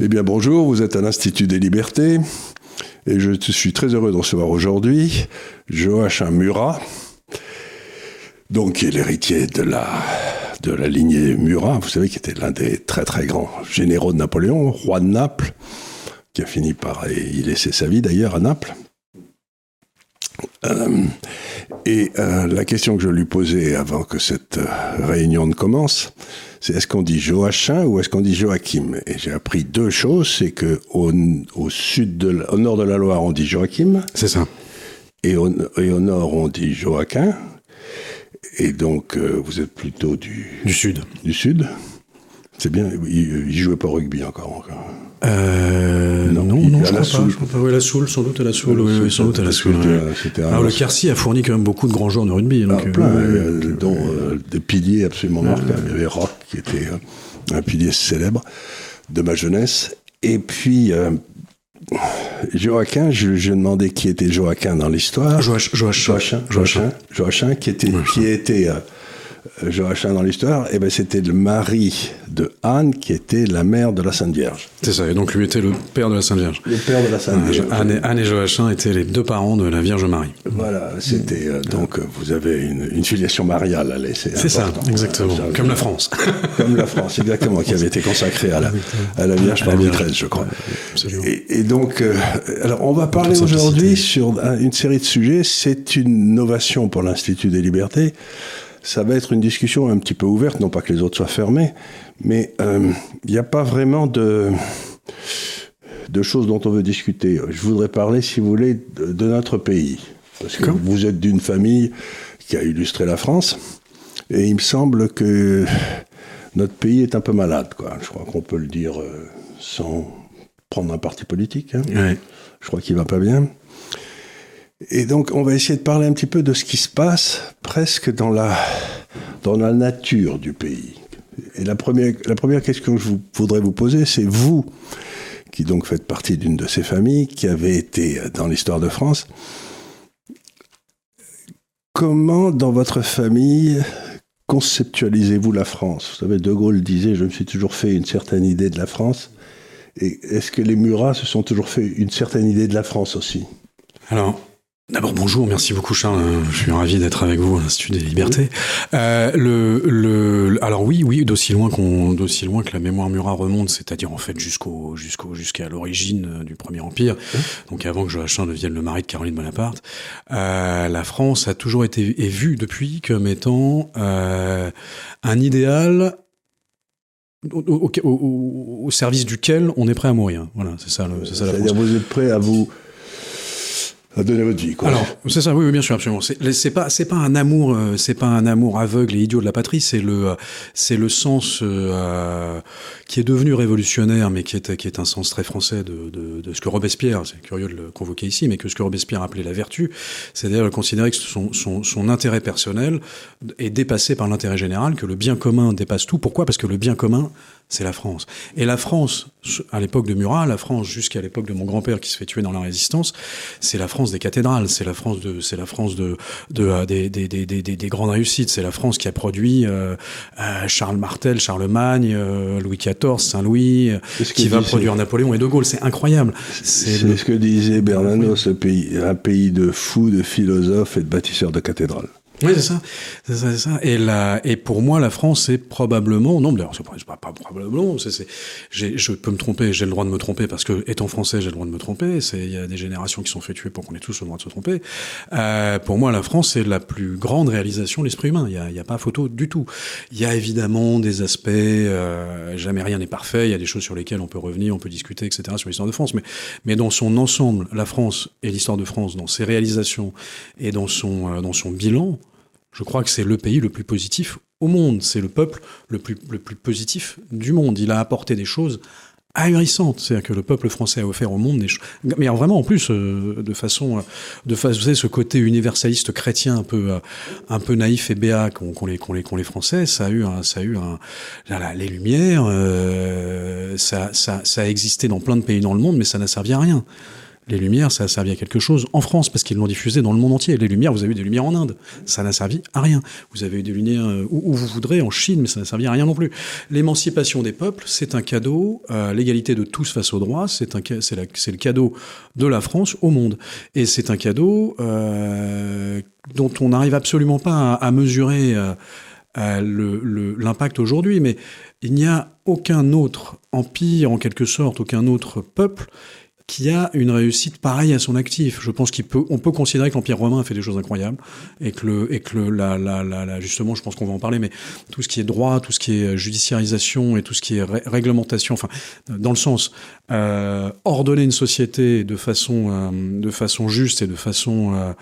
Eh bien bonjour, vous êtes à l'Institut des Libertés et je suis très heureux de recevoir aujourd'hui Joachim Murat, donc qui est l'héritier de la, de la lignée Murat, vous savez, qui était l'un des très très grands généraux de Napoléon, roi de Naples, qui a fini par y laisser sa vie d'ailleurs à Naples. Euh, et euh, la question que je lui posais avant que cette euh, réunion ne commence, c'est est-ce qu'on dit Joachim ou est-ce qu'on dit Joachim? Et j'ai appris deux choses, c'est que au, sud de, au nord de la Loire, on dit Joachim. C'est ça. Et au, et au, nord, on dit Joachim. Et donc, vous êtes plutôt du... Du sud. Du sud. C'est bien, il, il jouait pas au rugby encore. encore. Euh, non, non, non je, crois pas, je crois pas. Oui, la Soule, sans doute à la Soule. Oui, oui, sans doute à la Soule. Alors le Quercy a fourni quand même beaucoup de grands joueurs de rugby. Donc, ah, plein, euh, euh, dont euh, des piliers absolument marquables. Il y avait Rock, qui était un pilier célèbre de ma jeunesse. Et puis, Joachim, je, je demandais qui était Joachim dans l'histoire. Joachim. Joachim. Joachim. Joachim, qui était, qui était euh, Joachim dans l'histoire, eh ben c'était le mari de Anne qui était la mère de la Sainte Vierge. C'est ça, et donc lui était le père de la Sainte Vierge. Le père de la Sainte Vierge. Anne, et, Joachim étaient les deux parents de la Vierge Marie. Voilà, c'était euh, donc vous avez une, filiation mariale, allez, c'est ça, exactement, comme la France. comme la France, exactement, qui avait été consacrée à la, à la Vierge par Louis XIII, je crois. et, et, donc, euh, alors on va parler aujourd'hui sur une série de sujets. C'est une novation pour l'Institut des Libertés ça va être une discussion un petit peu ouverte, non pas que les autres soient fermés, mais euh, il n'y a pas vraiment de, de choses dont on veut discuter. Je voudrais parler, si vous voulez, de, notre pays. Parce que vous êtes d'une famille qui a illustré la France, et il me semble que notre pays est un peu malade, quoi. Je crois qu'on peut le dire euh, sans prendre un parti politique. Hein. Je crois qu'il va pas bien. Et donc, on va essayer de parler un petit peu de ce qui se passe presque dans la, dans la nature du pays. Et la première, la première question que je voudrais vous poser, c'est vous, qui donc faites partie d'une de ces familles, qui avez été dans l'histoire de France, comment dans votre famille conceptualisez-vous la France? Vous savez, De Gaulle disait, je me suis toujours fait une certaine idée de la France. Et est-ce que les Murats se sont toujours fait une certaine idée de la France aussi? Alors, D'abord bonjour, merci beaucoup Charles, je suis ravi d'être avec vous à l'Institut des Libertés. Euh, le, le, alors oui, oui, d'aussi loin qu'on, d'aussi loin que la mémoire Murat remonte, c'est-à-dire en fait jusqu'au, jusqu'au, jusqu'à l'origine du Premier Empire, donc avant que Joachim devienne le mari de Caroline Bonaparte, euh, la France a toujours été est vue depuis comme étant euh, un idéal au, au, au, service duquel on est prêt à mourir. Voilà, c'est ça. C'est ça la France. Vous êtes prêt à vous Alors, c'est ça, oui, bien sûr, absolument. C'est pas, c'est pas un amour, euh, c'est pas un amour aveugle et idiot de la patrie. C'est le, c'est le sens euh, qui est devenu révolutionnaire, mais qui est, qui est un sens très français de, de, de ce que Robespierre, c'est curieux de le convoquer ici, mais que ce que Robespierre appelait la vertu, c'est-à-dire considérer que son, son, son intérêt personnel est dépassé par l'intérêt général, que le bien commun dépasse tout. Pourquoi? Parce que le bien commun c'est la France. Et la France, à l'époque de Murat, la France jusqu'à l'époque de mon grand-père qui se fait tuer dans la Résistance, c'est la France des cathédrales, c'est la France de, c'est la France de, de, euh, des, des, des, des, des, grandes réussites, c'est la France qui a produit euh, euh Charles Martel, Charlemagne, Louis XIV, Saint-Louis, qui va produire Napoléon et De Gaulle. C'est incroyable. C'est ce que disait Bernanos, un pays de fous, de philosophes et de bâtisseurs de cathédrales. Oui, c'est ça, c'est ça, ça. Et la, et pour moi, la France, c'est probablement, non, d'ailleurs, c'est pas, pas probablement, c'est, c'est, je peux me tromper, j'ai le droit de me tromper parce que, étant français, j'ai le droit de me tromper. C'est, il y a des générations qui sont fait tuer pour qu'on ait tous le droit de se tromper. Euh, pour moi, la France, c'est la plus grande réalisation de l'esprit humain. Il y a, y a pas photo du tout. Il y a évidemment des aspects, euh, jamais rien n'est parfait. Il y a des choses sur lesquelles on peut revenir, on peut discuter, etc. sur l'histoire de France. Mais, mais dans son ensemble, la France et l'histoire de France, dans ses réalisations et dans son, euh, dans son bilan, je crois que c'est le pays le plus positif au monde. C'est le peuple le plus, le plus positif du monde. Il a apporté des choses ahurissantes. C'est-à-dire que le peuple français a offert au monde des choses. Mais vraiment, en plus, euh, de façon. De façon, ce côté universaliste chrétien un peu, euh, un peu naïf et béat qu'ont les, qu les, qu les Français, ça a eu, ça a eu les Lumières, euh, ça, ça, ça a existé dans plein de pays dans le monde, mais ça n'a servi à rien. Les Lumières, ça a servi à quelque chose en France, parce qu'ils l'ont diffusé dans le monde entier. Les Lumières, vous avez eu des Lumières en Inde. Ça n'a servi à rien. Vous avez eu des Lumières euh, où, vous voudrez, en Chine, mais ça n'a servi à rien non plus. L'émancipation des peuples, c'est un cadeau. Euh, l'égalité de tous face au droit, c'est le cadeau de la France au monde. Et c'est un cadeau euh, dont on n'arrive absolument pas à, mesurer l'impact aujourd'hui. Mais il n'y a aucun autre empire, en quelque sorte, aucun autre peuple qui a une réussite pareille à son actif. Je pense qu'on peut, peut considérer que l'Empire romain a fait des choses incroyables et que le, et que le, la, la, la, justement, je pense qu'on va en parler, mais tout ce qui est droit, tout ce qui est judiciarisation et tout ce qui est réglementation, enfin, dans le sens euh, ordonner une société de façon, euh, de façon juste et de façon euh,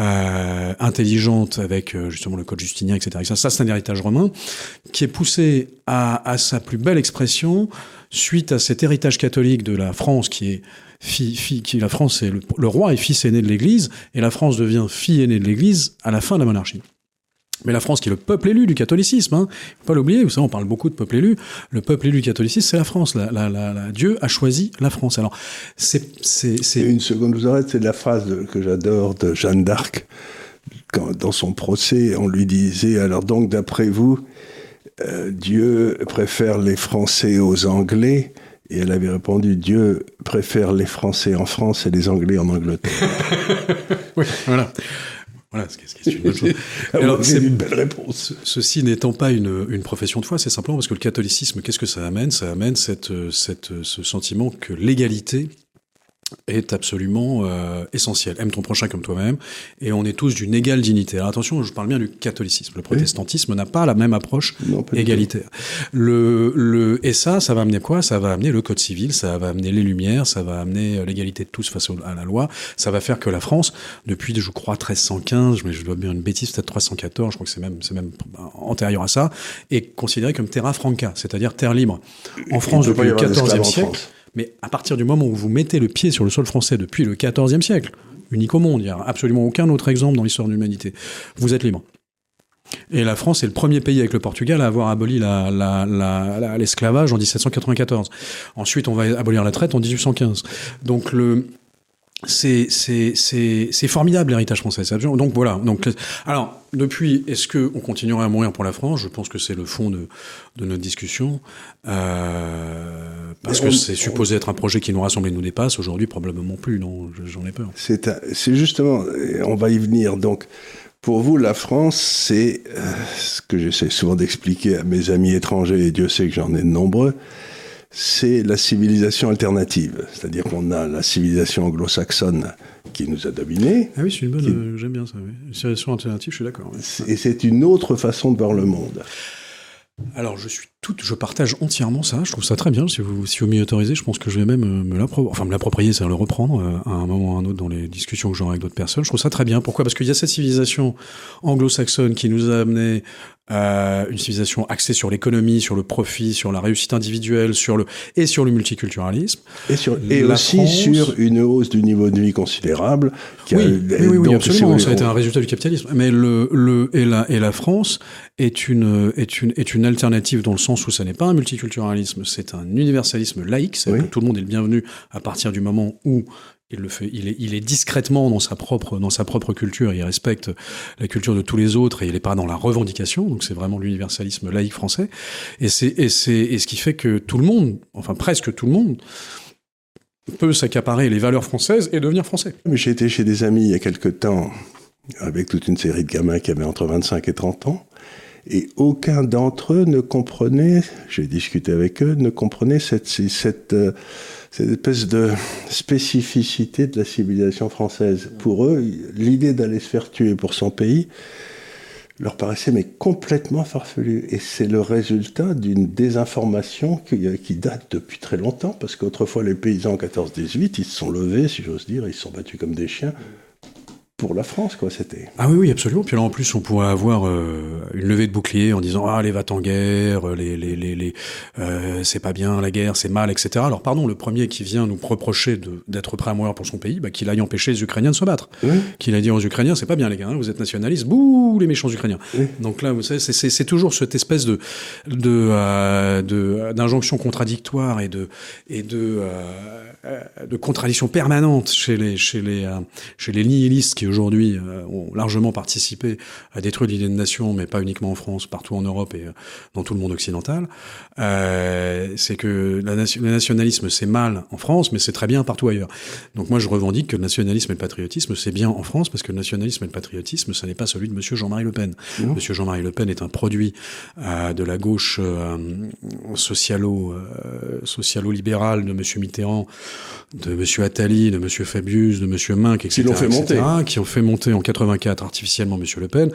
euh intelligente avec euh, justement le code justinien, etc. Ça, ça c'est un héritage romain qui est poussé à, à sa plus belle expression suite à cet héritage catholique de la France qui est fille, qui la France est le, roi est fils aîné de l'Église et la France devient fille aînée de l'Église à la fin de la monarchie. Mais la France qui est le peuple élu du catholicisme, hein, faut pas l'oublier, vous savez, on parle beaucoup de peuple élu. Le peuple élu du c'est la France. Dieu a choisi la France. Alors, Une seconde, vous arrête, c'est la phrase que j'adore de Jeanne d'Arc. Dans son procès, on lui disait, alors donc, d'après vous, euh, Dieu préfère les Français aux Anglais. Et elle avait répondu, Dieu préfère les Français en France et les Anglais en Angleterre. oui, voilà. Voilà, c'est une, chose. Alors, c'est une belle réponse. Ceci n'étant pas une, une, profession de foi, c'est simplement parce que le catholicisme, qu'est-ce que ça amène? Ça amène cette, cette, ce sentiment que l'égalité est absolument euh, essentiel. Aime ton prochain comme toi-même, et on est tous d'une égale dignité. Alors attention, je parle bien du catholicisme. Le protestantisme n'a pas la même approche égalitaire. Le, le, et ça, ça va amener quoi? Ça va amener le code civil, ça va amener les lumières, ça va amener l'égalité de tous face à la loi. Ça va faire que la France, depuis, je crois, 1315, mais je dois bien une bêtise, peut-être 314, je crois que c'est même, c'est même antérieur à ça, est considérée comme terra franca, c'est-à-dire terre libre. En France, depuis le 14e siècle. Mais à partir du moment où vous mettez le pied sur le sol français depuis le XIVe siècle, unique au monde, il n'y a absolument aucun autre exemple dans l'histoire de l'humanité, vous êtes libre. Et la France est le premier pays avec le Portugal à avoir aboli l'esclavage en 1794. Ensuite, on va abolir la traite en 1815. Donc le, c'est c'est formidable l'héritage français. Donc voilà. Donc alors depuis, est-ce que on continuerait à mourir pour la France? Je pense que c'est le fond de, de notre discussion euh, parce que c'est supposé être un projet qui nous rassemble et nous dépasse. Aujourd'hui, probablement plus. Non, j'en ai peur. C'est c'est justement, on va y venir. Donc pour vous, la France, c'est euh, ce que j'essaie souvent d'expliquer à mes amis étrangers, et Dieu sait que j'en ai de nombreux c'est la civilisation alternative. C'est-à-dire qu'on a la civilisation anglo-saxonne qui nous a dominés. Ah oui, c'est une bonne. Euh, j'aime bien ça. Oui. Civilisation alternative, je suis d'accord. Et c'est une autre façon de voir le monde. Alors, je suis tout, je partage entièrement ça. Je trouve ça très bien. Si vous, si vous m'y autorisez, je pense que je vais même euh, me l'approprier, enfin me l'approprier, c'est-à-dire le reprendre euh, à un moment ou à un autre dans les discussions que j'aurai avec d'autres personnes. Je trouve ça très bien. Pourquoi? Parce qu'il y a cette civilisation anglo-saxonne qui nous a amené euh, une civilisation axée sur l'économie, sur le profit, sur la réussite individuelle, sur le et sur le multiculturalisme. Et, sur, et aussi sur une hausse du niveau de vie considérable. Qui oui, a, oui, oui, absolument. ça a été un résultat du capitalisme. Mais le, le et la et la France est une est une est une alternative dans le sens où ça n'est pas un multiculturalisme, c'est un universalisme laïque. C'est que tout le monde est le bienvenu à partir du moment où il le fait, il est, discrètement dans sa propre, dans sa propre culture. Il respecte la culture de tous les autres et il n'est pas dans la revendication. Donc c'est vraiment l'universalisme laïque français. Et c'est, et c'est, et ce qui fait que tout le monde, enfin presque tout le monde, peut s'accaparer les valeurs françaises et devenir français. Mais j'ai été chez des amis il y a quelque temps avec toute une série de gamins qui avaient entre 25 et 30 ans. Et aucun d'entre eux ne comprenait, j'ai discuté avec eux, ne comprenait euh, cette espèce de spécificité de la civilisation française. Pour eux, l'idée d'aller se faire tuer pour son pays leur paraissait mais complètement farfelu. Et c'est le résultat d'une désinformation qui, qui, date depuis très longtemps, parce qu'autrefois les paysans en 14-18, ils se sont levés, si j'ose dire, ils se sont battus comme des chiens pour la France, quoi, c'était. Ah oui, oui, absolument. Puis là, en plus, on pourrait avoir euh, une levée de bouclier en disant ah les va en guerre, les les les, les euh, c'est pas bien la guerre, c'est mal, etc. Alors pardon, le premier qui vient nous reprocher d'être prêt à mourir pour son pays, bah, qu'il aille empêcher les Ukrainiens de se battre, qu'il a dit aux Ukrainiens c'est pas bien les gars, hein, vous êtes nationalistes, bouh les méchants Ukrainiens. Donc là, vous savez, c'est toujours cette espèce de de euh, d'injonction contradictoire et de et de de contradiction permanente chez les chez les chez les nihilistes qui aujourd'hui euh, ont largement participé à détruire l'idée de nation, mais pas uniquement en France, partout en Europe et euh, dans tout le monde occidental, euh, c'est que la le nationalisme c'est mal en France, mais c'est très bien partout ailleurs. Donc moi je revendique que le nationalisme et le patriotisme c'est bien en France parce que le nationalisme et le patriotisme, ça n'est pas celui de Monsieur Jean-Marie Le Pen. Monsieur Jean-Marie Le Pen est un produit de la gauche socialo socialo-libérale de Monsieur Mitterrand, de Monsieur Attali, de Monsieur Fabius, de Monsieur Minck, etc. Qui l'ont fait monter. Qui ont fait monter en 84 artificiellement Monsieur Le Pen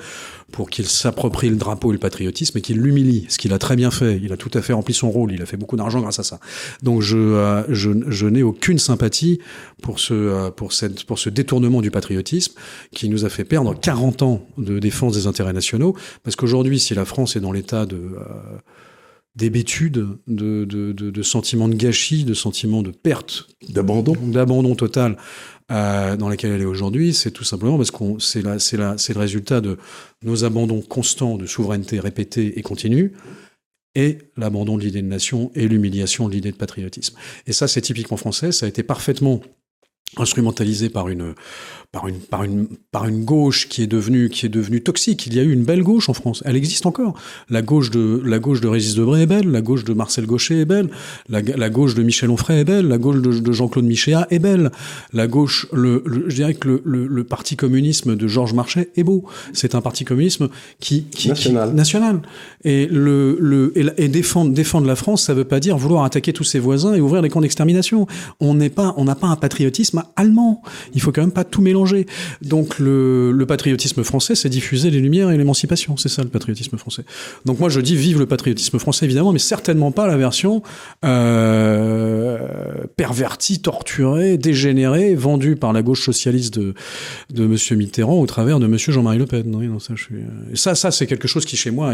pour qu'il s'approprie le drapeau et le patriotisme et qu'il l'humilie, ce qu'il a très bien fait. Il a tout à fait rempli son rôle. Il a fait beaucoup d'argent grâce à ça. Donc je, euh, je, je n'ai aucune sympathie pour ce, euh, pour, cette, pour ce détournement du patriotisme qui nous a fait perdre 40 ans de défense des intérêts nationaux. Parce qu'aujourd'hui, si la France est dans l'état de... Euh, d'hébétude, de, de, de, de sentiments de gâchis, de sentiments de perte, d'abandon, d'abandon total euh, dans laquelle elle est aujourd'hui, c'est tout simplement parce qu'on c'est c'est c'est le résultat de nos abandons constants de souveraineté répétés et continus et l'abandon de l'idée de nation et l'humiliation de l'idée de patriotisme. Et ça, c'est typiquement français. Ça a été parfaitement instrumentalisé par une par une par une par une gauche qui est devenue qui est devenue toxique. Il y a eu une belle gauche en France. Elle existe encore. La gauche de la gauche de Régis Debray est belle, la gauche de Marcel Gaucher est belle, la, la gauche de Michel Onfray est belle, la gauche de, de Jean-Claude Michéa est belle. La gauche le, je dirais que le, le, le, parti communisme de Georges Marchais est beau. C'est un parti communisme qui, qui national. Qui, national. Et le le et, et, défendre défendre la France, ça veut pas dire vouloir attaquer tous ses voisins et ouvrir des camps d'extermination. On n'est pas on n'a pas un patriotisme allemand. Il faut quand même pas tout mélanger donc le, patriotisme français, c'est diffuser les lumières et l'émancipation. C'est ça le patriotisme français. Donc moi je dis vive le patriotisme français évidemment, mais certainement pas la version euh, pervertie, torturée, dégénérée, vendue par la gauche socialiste de, de Monsieur Mitterrand au travers de Monsieur Jean-Marie Le Pen. Non, ça, je suis... Ça, ça c'est quelque chose qui chez moi,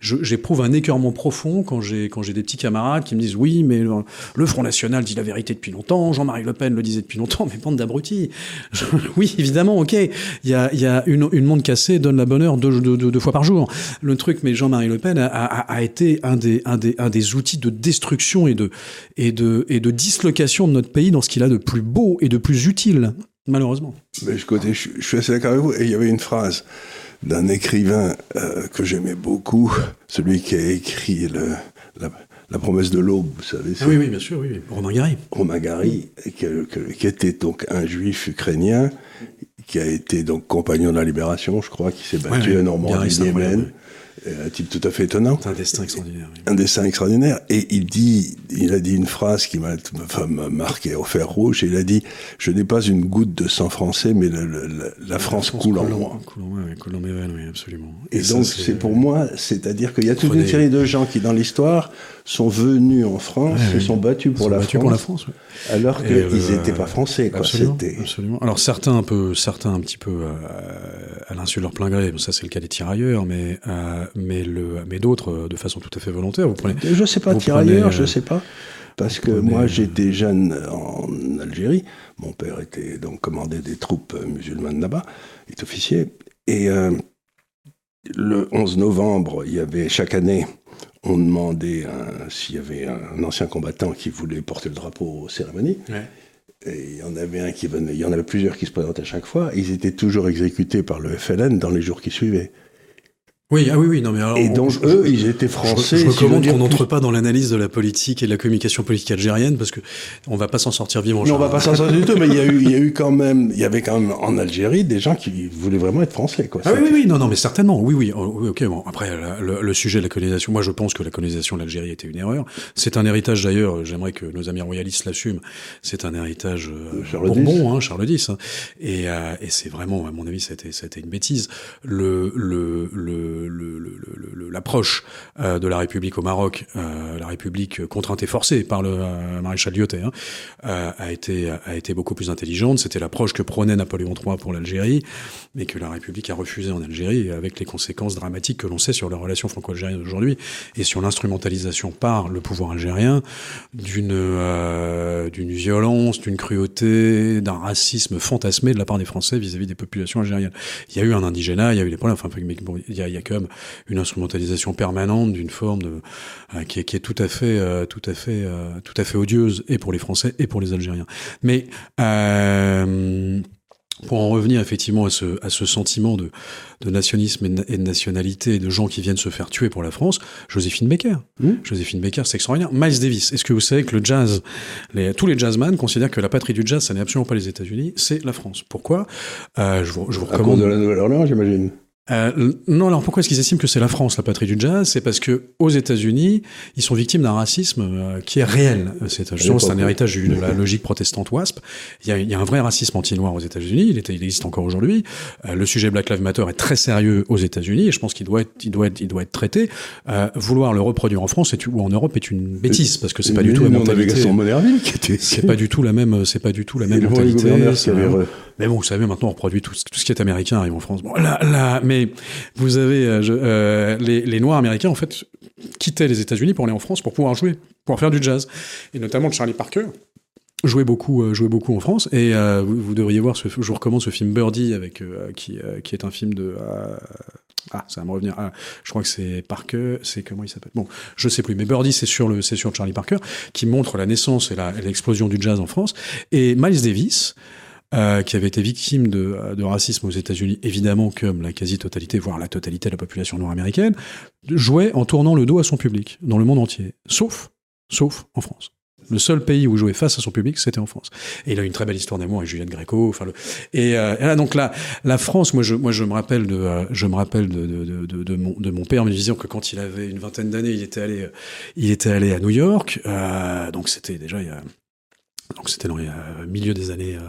j'éprouve un écœurement profond quand j'ai quand j'ai des petits camarades qui me disent oui, mais le Front National dit la vérité depuis longtemps, Jean-Marie Le Pen le disait depuis longtemps, mais bande d'abrutis. oui, évidemment, ok. Il y a, une, une cassée donne la bonne heure deux, fois par jour. Le truc, mais Jean-Marie Le Pen a, été un des, outils de destruction et de, dislocation de notre pays dans ce qu'il a de plus beau et de plus utile, malheureusement. Mais je suis assez d'accord avec vous. Et il y avait une phrase d'un écrivain euh, que j'aimais beaucoup, celui qui a écrit le, la, la promesse de l'aube, vous savez. Ah oui, oui, bien sûr, oui. Romain Gary. Romain Gary, qui, qui, était donc un juif ukrainien, qui a été donc compagnon de la libération, je crois, qui s'est battu ouais, à Normandie, Yémen. Un type tout à fait étonnant. Un destin extraordinaire. Oui. Un destin extraordinaire. Et il dit, il a dit une phrase qui m'a marqué au fer rouge. Et il a dit Je n'ai pas une goutte de sang français, mais la, la, France, France coule en moi. Coule en moi, coule en mes veines, oui, absolument. Et, et donc, c'est pour moi, c'est-à-dire qu'il y a toute une série de gens qui, dans l'histoire, sont venus en France ouais, et sont battus pour, la, battus France, pour la France. Alors qu'ils euh, n'étaient pas français. Quoi. Absolument, absolument. Alors certains un peu, certains un petit peu euh, à l'insu de leur plein gré. Ça c'est le cas des tirailleurs, mais euh, mais le, mais d'autres de façon tout à fait volontaire. Vous prenez. Je sais pas tirailleurs, je sais pas. Parce que prenez, moi, j'étais jeune en Algérie. Mon père était donc commandé des troupes musulmanes là-bas, il est officier. Et euh, le 11 novembre, il y avait chaque année on demandait s'il y avait un ancien combattant qui voulait porter le drapeau aux cérémonies. Ouais. Et il y en avait un qui venait, il y en avait plusieurs qui se présentaient à chaque fois. Ils étaient toujours exécutés par le FLN dans les jours qui suivaient. Oui, ah oui, oui, non, mais alors, et donc je, eux, ils étaient français. Je, je recommande qu'on n'entre pas dans l'analyse de la politique et de la communication politique algérienne parce que on va pas s'en sortir vivant. Non, on va pas s'en sortir du tout, mais il y a eu, il y a eu quand même, il y avait quand même en Algérie des gens qui voulaient vraiment être français, quoi. Ah oui, oui, oui, non, non, mais certainement, oui, oui, oh, ok. Bon, après, le, le, sujet de la colonisation, moi, je pense que la colonisation de l'Algérie était une erreur. C'est un héritage d'ailleurs. J'aimerais que nos amis royalistes l'assument. C'est un héritage euh, Charles Bourbon, hein, Charles X, hein, et, euh, et c'est vraiment, à mon avis, ça a été, ça a été une bêtise. Le, le, le l'approche euh, de la République au Maroc, euh, la République contrainte et forcée par le maréchal Lyotet, hein, a été a été beaucoup plus intelligente. C'était l'approche que prônait Napoléon III pour l'Algérie, mais que la République a refusé en Algérie, avec les conséquences dramatiques que l'on sait sur les relations franco-algériennes aujourd'hui et sur l'instrumentalisation par le pouvoir algérien d'une d'une violence, d'une cruauté, d'un racisme fantasmé de la part des Français vis-à-vis des populations algériennes. Il y a eu un indigénat, il y a eu des problèmes, il y a même une instrumentalisation permanente d'une forme de, euh, qui, est, qui, est, tout à fait, euh, tout à fait, euh, tout à fait odieuse et pour les Français et pour les Algériens. Mais pour en revenir effectivement à ce, à ce sentiment de, de nationalisme et de nationalité et de gens qui viennent se faire tuer pour la France, Joséphine Baker. Mmh. Joséphine Baker, c'est extraordinaire. Miles Davis, est-ce que vous savez que le jazz, les, tous les jazzman considèrent que la patrie du jazz, ça n'est absolument pas les États-Unis, c'est la France. Pourquoi? Euh, je, vous, je vous recommande... À cause de la Nouvelle-Orléans, j'imagine. Euh, non, alors pourquoi est-ce qu'ils estiment que c'est la France la patrie du jazz? C'est parce que aux États-Unis, ils sont victimes d'un racisme euh, qui est réel. C'est un héritage de la logique protestante WASP. Il y a, il y a un vrai racisme anti-noir aux États-Unis. Il, il, existe encore aujourd'hui. Euh, le sujet Black Lives Matter est très sérieux aux États-Unis et je pense qu'il doit être, il doit être, il doit être traité. Euh, vouloir le reproduire en France ou en Europe est une bêtise parce que c'est pas du tout la mentalité. C'est pas du tout la même. C'est pas du tout la même mentalité. Mais bon, vous savez, maintenant on reproduit tout, ce qui est américain arrive en France. Bon, là, là, mais vous avez euh, euh, les, Noirs américains en fait quittaient les États-Unis pour aller en France pour pouvoir jouer, pour faire du jazz, et notamment Charlie Parker jouait beaucoup, euh, jouait beaucoup en France. Et vous, devriez voir, je vous recommande ce film Birdie avec qui, qui est un film de ah, ça va me revenir. Ah, je crois que c'est Parker. C'est comment il s'appelle? Bon, je sais plus. Mais Birdie, c'est sur le, c'est sur Charlie Parker, qui montre la naissance et l'explosion du jazz en France. Et Miles Davis, euh, qui avait été victime de, racisme aux États-Unis, évidemment comme la quasi-totalité, voire la totalité de la population nord-américaine, jouait en tournant le dos à son public dans le monde entier, sauf, sauf en France. Le seul pays où jouait face à son public, c'était en France. Et il a une très belle histoire d'amour avec Juliette Gréco. Enfin, le... et, euh, là, donc là, la France, moi, je, me rappelle de, euh, je me rappelle de, mon, de mon père me disant que quand il avait une vingtaine d'années, il était allé, il était allé à New York. Euh, donc c'était déjà il y a donc c'était dans le euh, milieu des années euh,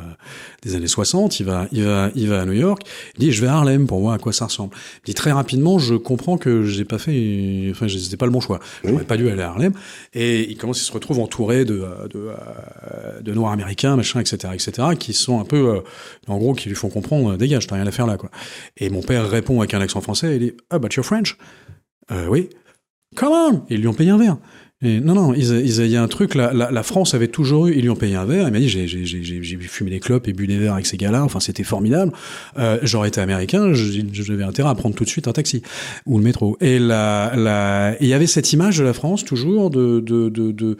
des années 60, il va il va il va à New York, il dit je vais à Harlem pour voir à quoi ça ressemble. Il dit très rapidement je comprends que j'ai pas fait enfin c'était pas le bon choix. J'aurais pas dû aller à Harlem et il commence il se retrouve entouré de de, euh, de noirs américains machin etc etc qui sont un peu en gros qui lui font comprendre dégage t'as rien à faire là quoi. Et mon père répond avec un accent français il dit ah but you're French? oui. Come on ils lui ont payé un verre non, non, il y a un truc, la, la, France avait toujours eu, ils lui ont payé un verre, il m'a dit, j'ai fumé des clopes et bu des verres avec ces gars-là, enfin c'était formidable. Euh, J'aurais été américain, j'avais intérêt à prendre tout de suite un taxi ou le métro. Et la, il y avait cette image de la France toujours de, de, de, de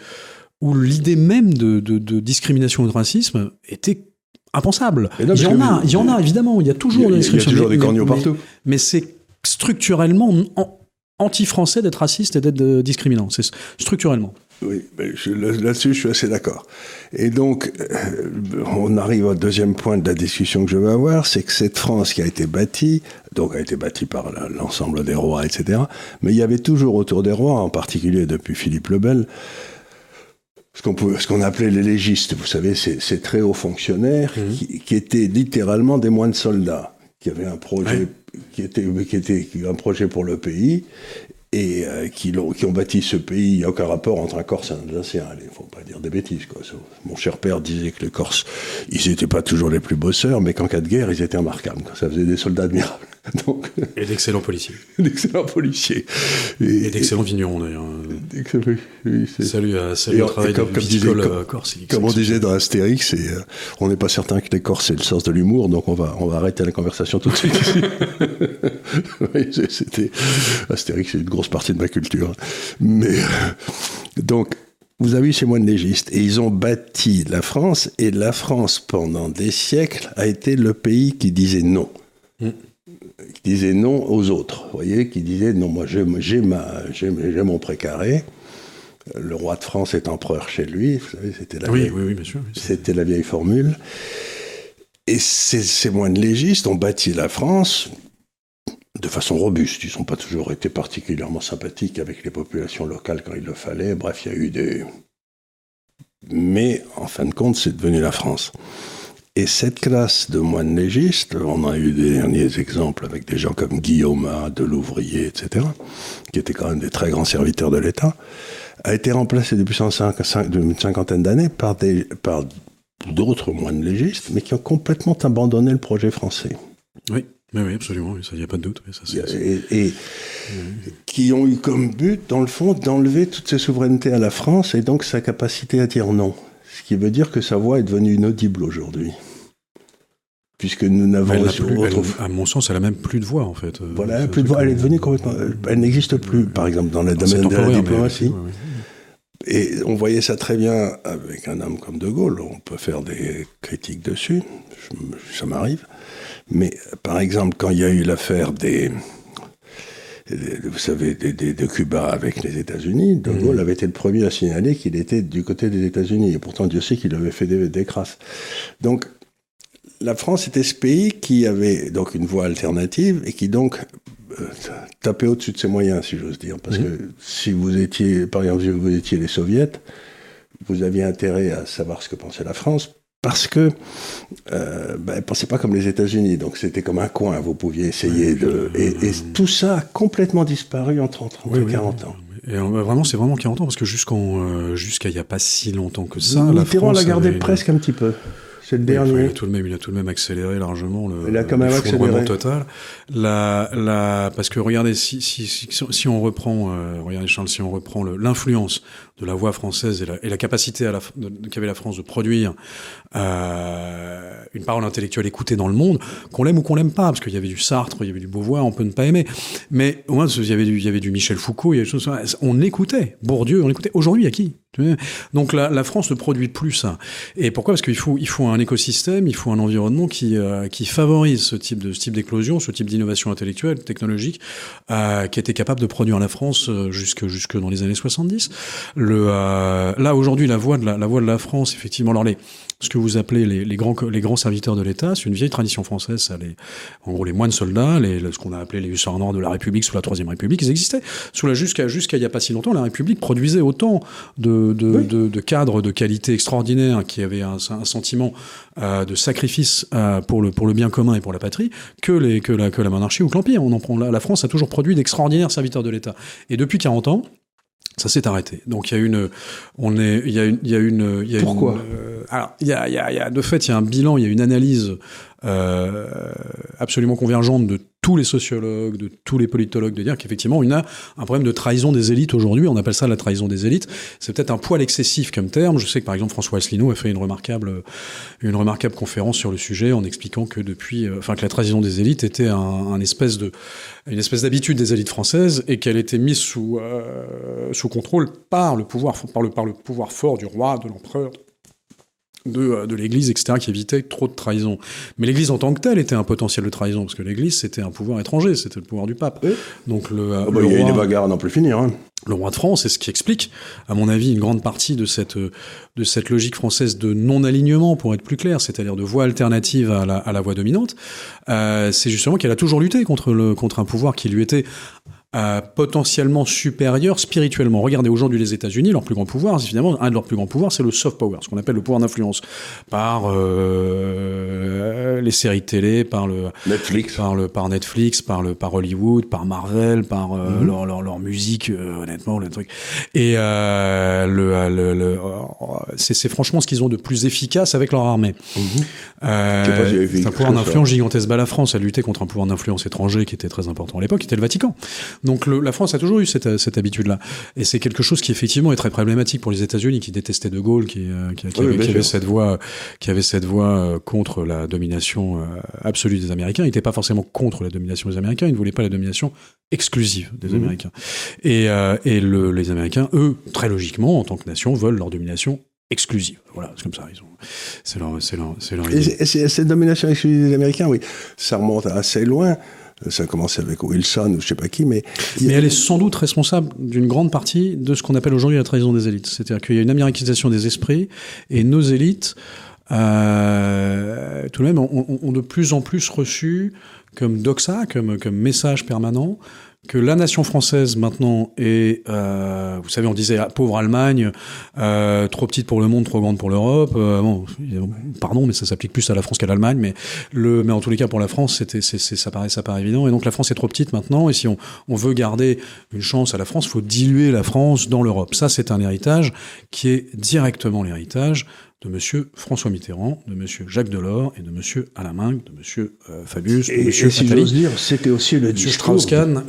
où l'idée même de, de, de discrimination ou de racisme était impensable. il y en a, il y en a évidemment, il y a toujours des discriminations. Il y a toujours des corneaux partout. Mais c'est structurellement anti-français d'être raciste et d'être euh, discriminant. C'est structurellement. Oui, là-dessus, je suis assez d'accord. Et donc, euh, on arrive au deuxième point de la discussion que je veux avoir, c'est que cette France qui a été bâtie, donc a été bâtie par l'ensemble des rois, etc., mais il y avait toujours autour des rois, en particulier depuis Philippe le Bel, ce qu'on appelait les légistes, vous savez, ces, très hauts fonctionnaires mmh. qui, qui, étaient littéralement des moines soldats, qui avaient un projet qui était, un projet pour le pays et euh, qui, ont, bâti ce pays. Il n'y a aucun rapport entre un Corse et un Alsacien. Il ne faut pas dire des bêtises. Mon cher père disait que les Corses, ils n'étaient pas toujours les plus bosseurs, mais qu'en cas de guerre, ils étaient remarquables. Ça faisait des soldats admirables. Donc, et d'excellents policiers. d'excellents policiers. Et, d'excellents vignerons, d'ailleurs. salut, à, salut au travail comme, de disait, euh, Corse. Comme on disait dans Astérix, et, euh, on n'est pas certain que les Corses aient le sens de l'humour, donc on va, on va arrêter la conversation tout de suite. oui, c'était Astérix, c'est une grosse partie de ma culture. Mais euh, donc, vous avez eu ces moines légistes et ils ont bâti la France et la France pendant des siècles a été le pays qui disait non. Mm. Disait non aux autres, vous voyez, qui disait non, moi j'ai mon précaré. Le roi de France est empereur chez lui, vous savez, c'était la, oui, oui, oui, c'était la vieille formule. Et ces, ces moines légistes ont bâti la France de façon robuste. Ils n'ont pas toujours été particulièrement sympathiques avec les populations locales quand il le fallait. Bref, il y a eu des... Mais en fin de compte, c'est devenu la France. Et cette classe de moines légistes, on a eu des derniers exemples avec des gens comme Guillaume, de l'ouvrier, etc., qui étaient quand même des très grands serviteurs de l'État, a été remplacée depuis une cinquantaine d'années par, par d'autres moines légistes, mais qui ont complètement abandonné le projet français. Oui. oui, absolument, il n'y a pas de doute. et, qui ont eu comme but, dans le fond, d'enlever toutes ses souverainetés à la France et donc sa capacité à dire non. Ce qui veut dire que sa voix est devenue inaudible aujourd'hui puisque nous n'avons à mon sens, elle a même plus de voix en fait. Voilà, plus de voix. Elle est devenue complètement. Elle n'existe plus, par exemple, dans le domaine de la diplomatie. Et on voyait ça très bien avec un homme comme De Gaulle. On peut faire des critiques dessus, ça m'arrive. Mais par exemple, quand il y a eu l'affaire des, vous savez, de Cuba avec les États-Unis, De Gaulle avait été le premier à signaler qu'il était du côté des États-Unis. Et pourtant, Dieu sait qu'il avait fait des, des crasses. Donc, la France était ce pays qui avait donc une voie alternative et qui donc euh, tapait au-dessus de ses moyens, si j'ose dire. Parce que si vous étiez, par exemple, si vous étiez les soviets, vous aviez intérêt à savoir ce que pensait la France parce que euh, ben, pas comme les États-Unis, donc c'était comme un coin. Vous pouviez essayer de et, tout ça a complètement disparu en 30, 40 ans. Et vraiment, c'est vraiment 40 ans parce que jusqu'en euh, jusqu'à il n'y a pas si longtemps que ça, la France l'a gardé presque un petit peu. C'est le dernier. il, a tout de même, il a tout de même accéléré largement le, il a quand même accéléré. total. La, la, parce que regardez, si, si, si, si on reprend, euh, regardez Charles, si on reprend l'influence de la voix française et la, et la capacité qu'avait la France de produire euh, une parole intellectuelle écoutée dans le monde, qu'on l'aime ou qu'on l'aime pas, parce qu'il y avait du Sartre, il y avait du Beauvoir, on peut ne pas aimer, mais au moins il y avait du, il y avait du Michel Foucault, il y avait des choses, on écoutait Bourdieu, on écoutait. Aujourd'hui, a qui? Donc la, la, France ne produit plus ça. Et pourquoi? Parce qu'il faut, il faut un écosystème, il faut un environnement qui, euh, qui favorise ce type de ce type d'éclosion, ce type d'innovation intellectuelle, technologique, euh, qui était capable de produire la France euh, jusque jusque dans les années 70. Le, euh, là aujourd'hui, la voix de la, la voix de la France, effectivement, alors les ce que vous appelez les, les, grands, les grands serviteurs de l'État. C'est une vieille tradition française. Ça, les, en gros, les moines soldats, les, ce qu'on a appelé les hussards noirs de la République sous la Troisième République, ils existaient. Sous la jusqu'à jusqu'à il y a pas si longtemps, la République produisait autant de, de, de, de cadres de qualité extraordinaire qui avaient un, un sentiment euh, de sacrifice euh, pour le pour le bien commun et pour la patrie que les que la que la monarchie ou que l'empire. On en prend la, la France a toujours produit d'extraordinaires serviteurs de l'État. Et depuis 40 ans, ça s'est arrêté. Donc il y a une, on est, il y a une, il y a une, il y a Pourquoi euh, Alors il y a, il y a, de fait, il y a un bilan, il y a une analyse euh, absolument convergente de tous les sociologues, de tous les politologues, de dire qu'effectivement, y a un problème de trahison des élites aujourd'hui. On appelle ça la trahison des élites. C'est peut-être un poil excessif comme terme. Je sais que par exemple François Asselineau a fait une remarquable, une remarquable conférence sur le sujet en expliquant que depuis, euh, enfin que la trahison des élites était une espèce d'habitude des élites françaises et qu'elle était mise sous euh, contrôle par le pouvoir fort du roi, de l'empereur, de, euh, de l'Église, etc., qui évitait trop de trahison. Mais l'Église en tant que telle était un potentiel de trahison, parce que l'Église, c'était un pouvoir étranger, c'était le pouvoir du pape. Donc le, oh bah, il y a une bagarre à n'en plus finir. Hein. Le roi de France, c'est ce qui explique, à mon avis, une grande partie de cette, de cette logique française de non-alignement, pour être plus clair, c'est-à-dire de voie alternative à la, à la voie dominante. Euh, c'est justement qu'elle a toujours lutté contre, le, contre un pouvoir qui lui était euh, potentiellement supérieur spirituellement. Regardez aujourd'hui les États-Unis, leur plus grand pouvoir, évidemment, un de leurs plus grands pouvoirs, c'est le soft power, ce qu'on appelle le pouvoir d'influence, par euh, les séries télé, par le Netflix, par le par Netflix, par le par Hollywood, par Marvel, par euh, mhm. leur, leur, leur musique, euh, honnêtement, le truc. Et euh, le, le, le c'est franchement ce qu'ils ont de plus efficace avec leur armée. Mhm. c'est un pouvoir d'influence gigantesque. Bah, la France a lutté contre un pouvoir d'influence étranger qui était très important à l'époque, qui était le Vatican. Donc le, la France a toujours eu cette, cette habitude-là. Et c'est quelque chose qui effectivement est très problématique pour les États-Unis, qui détestaient De Gaulle, qui, euh, qui, avait, qui avait, cette voix, qui avait cette voix euh, contre la domination euh, absolue des Américains. Il n'était pas forcément contre la domination des Américains, il ne voulait pas la domination exclusive des mmh. Américains. Et, euh, et le, les Américains, eux, très logiquement, en tant que nation, veulent leur domination exclusive. Voilà, c'est comme ça. Ils ont, c'est leur, c'est leur, c'est leur idée. Et cette domination exclusive des Américains, oui, ça remonte assez loin. Ça a commencé avec Wilson ou je sais pas qui, mais... Mais elle est sans doute responsable d'une grande partie de ce qu'on appelle aujourd'hui la trahison des élites. C'est-à-dire qu'il y a une américanisation des esprits et nos élites, euh, tout de même, ont, de plus en plus reçu comme doxa, comme, comme message permanent, que la nation française maintenant est, euh, vous savez, on disait ah, pauvre Allemagne, euh, trop petite pour le monde, trop grande pour l'Europe. Euh, bon, pardon, mais ça s'applique plus à la France qu'à l'Allemagne, mais le, mais en tous les cas pour la France, c'était, c'est, ça paraît, ça paraît évident. Et donc la France est trop petite maintenant, et si on, on veut garder une chance à la France, faut diluer la France dans l'Europe. Ça, c'est un héritage qui est directement l'héritage de M. François Mitterrand, de M. Jacques Delors et de M. Alain Minc, de M. Euh, Fabius, de M. Et si j'ose dire, c'était aussi le discours. De,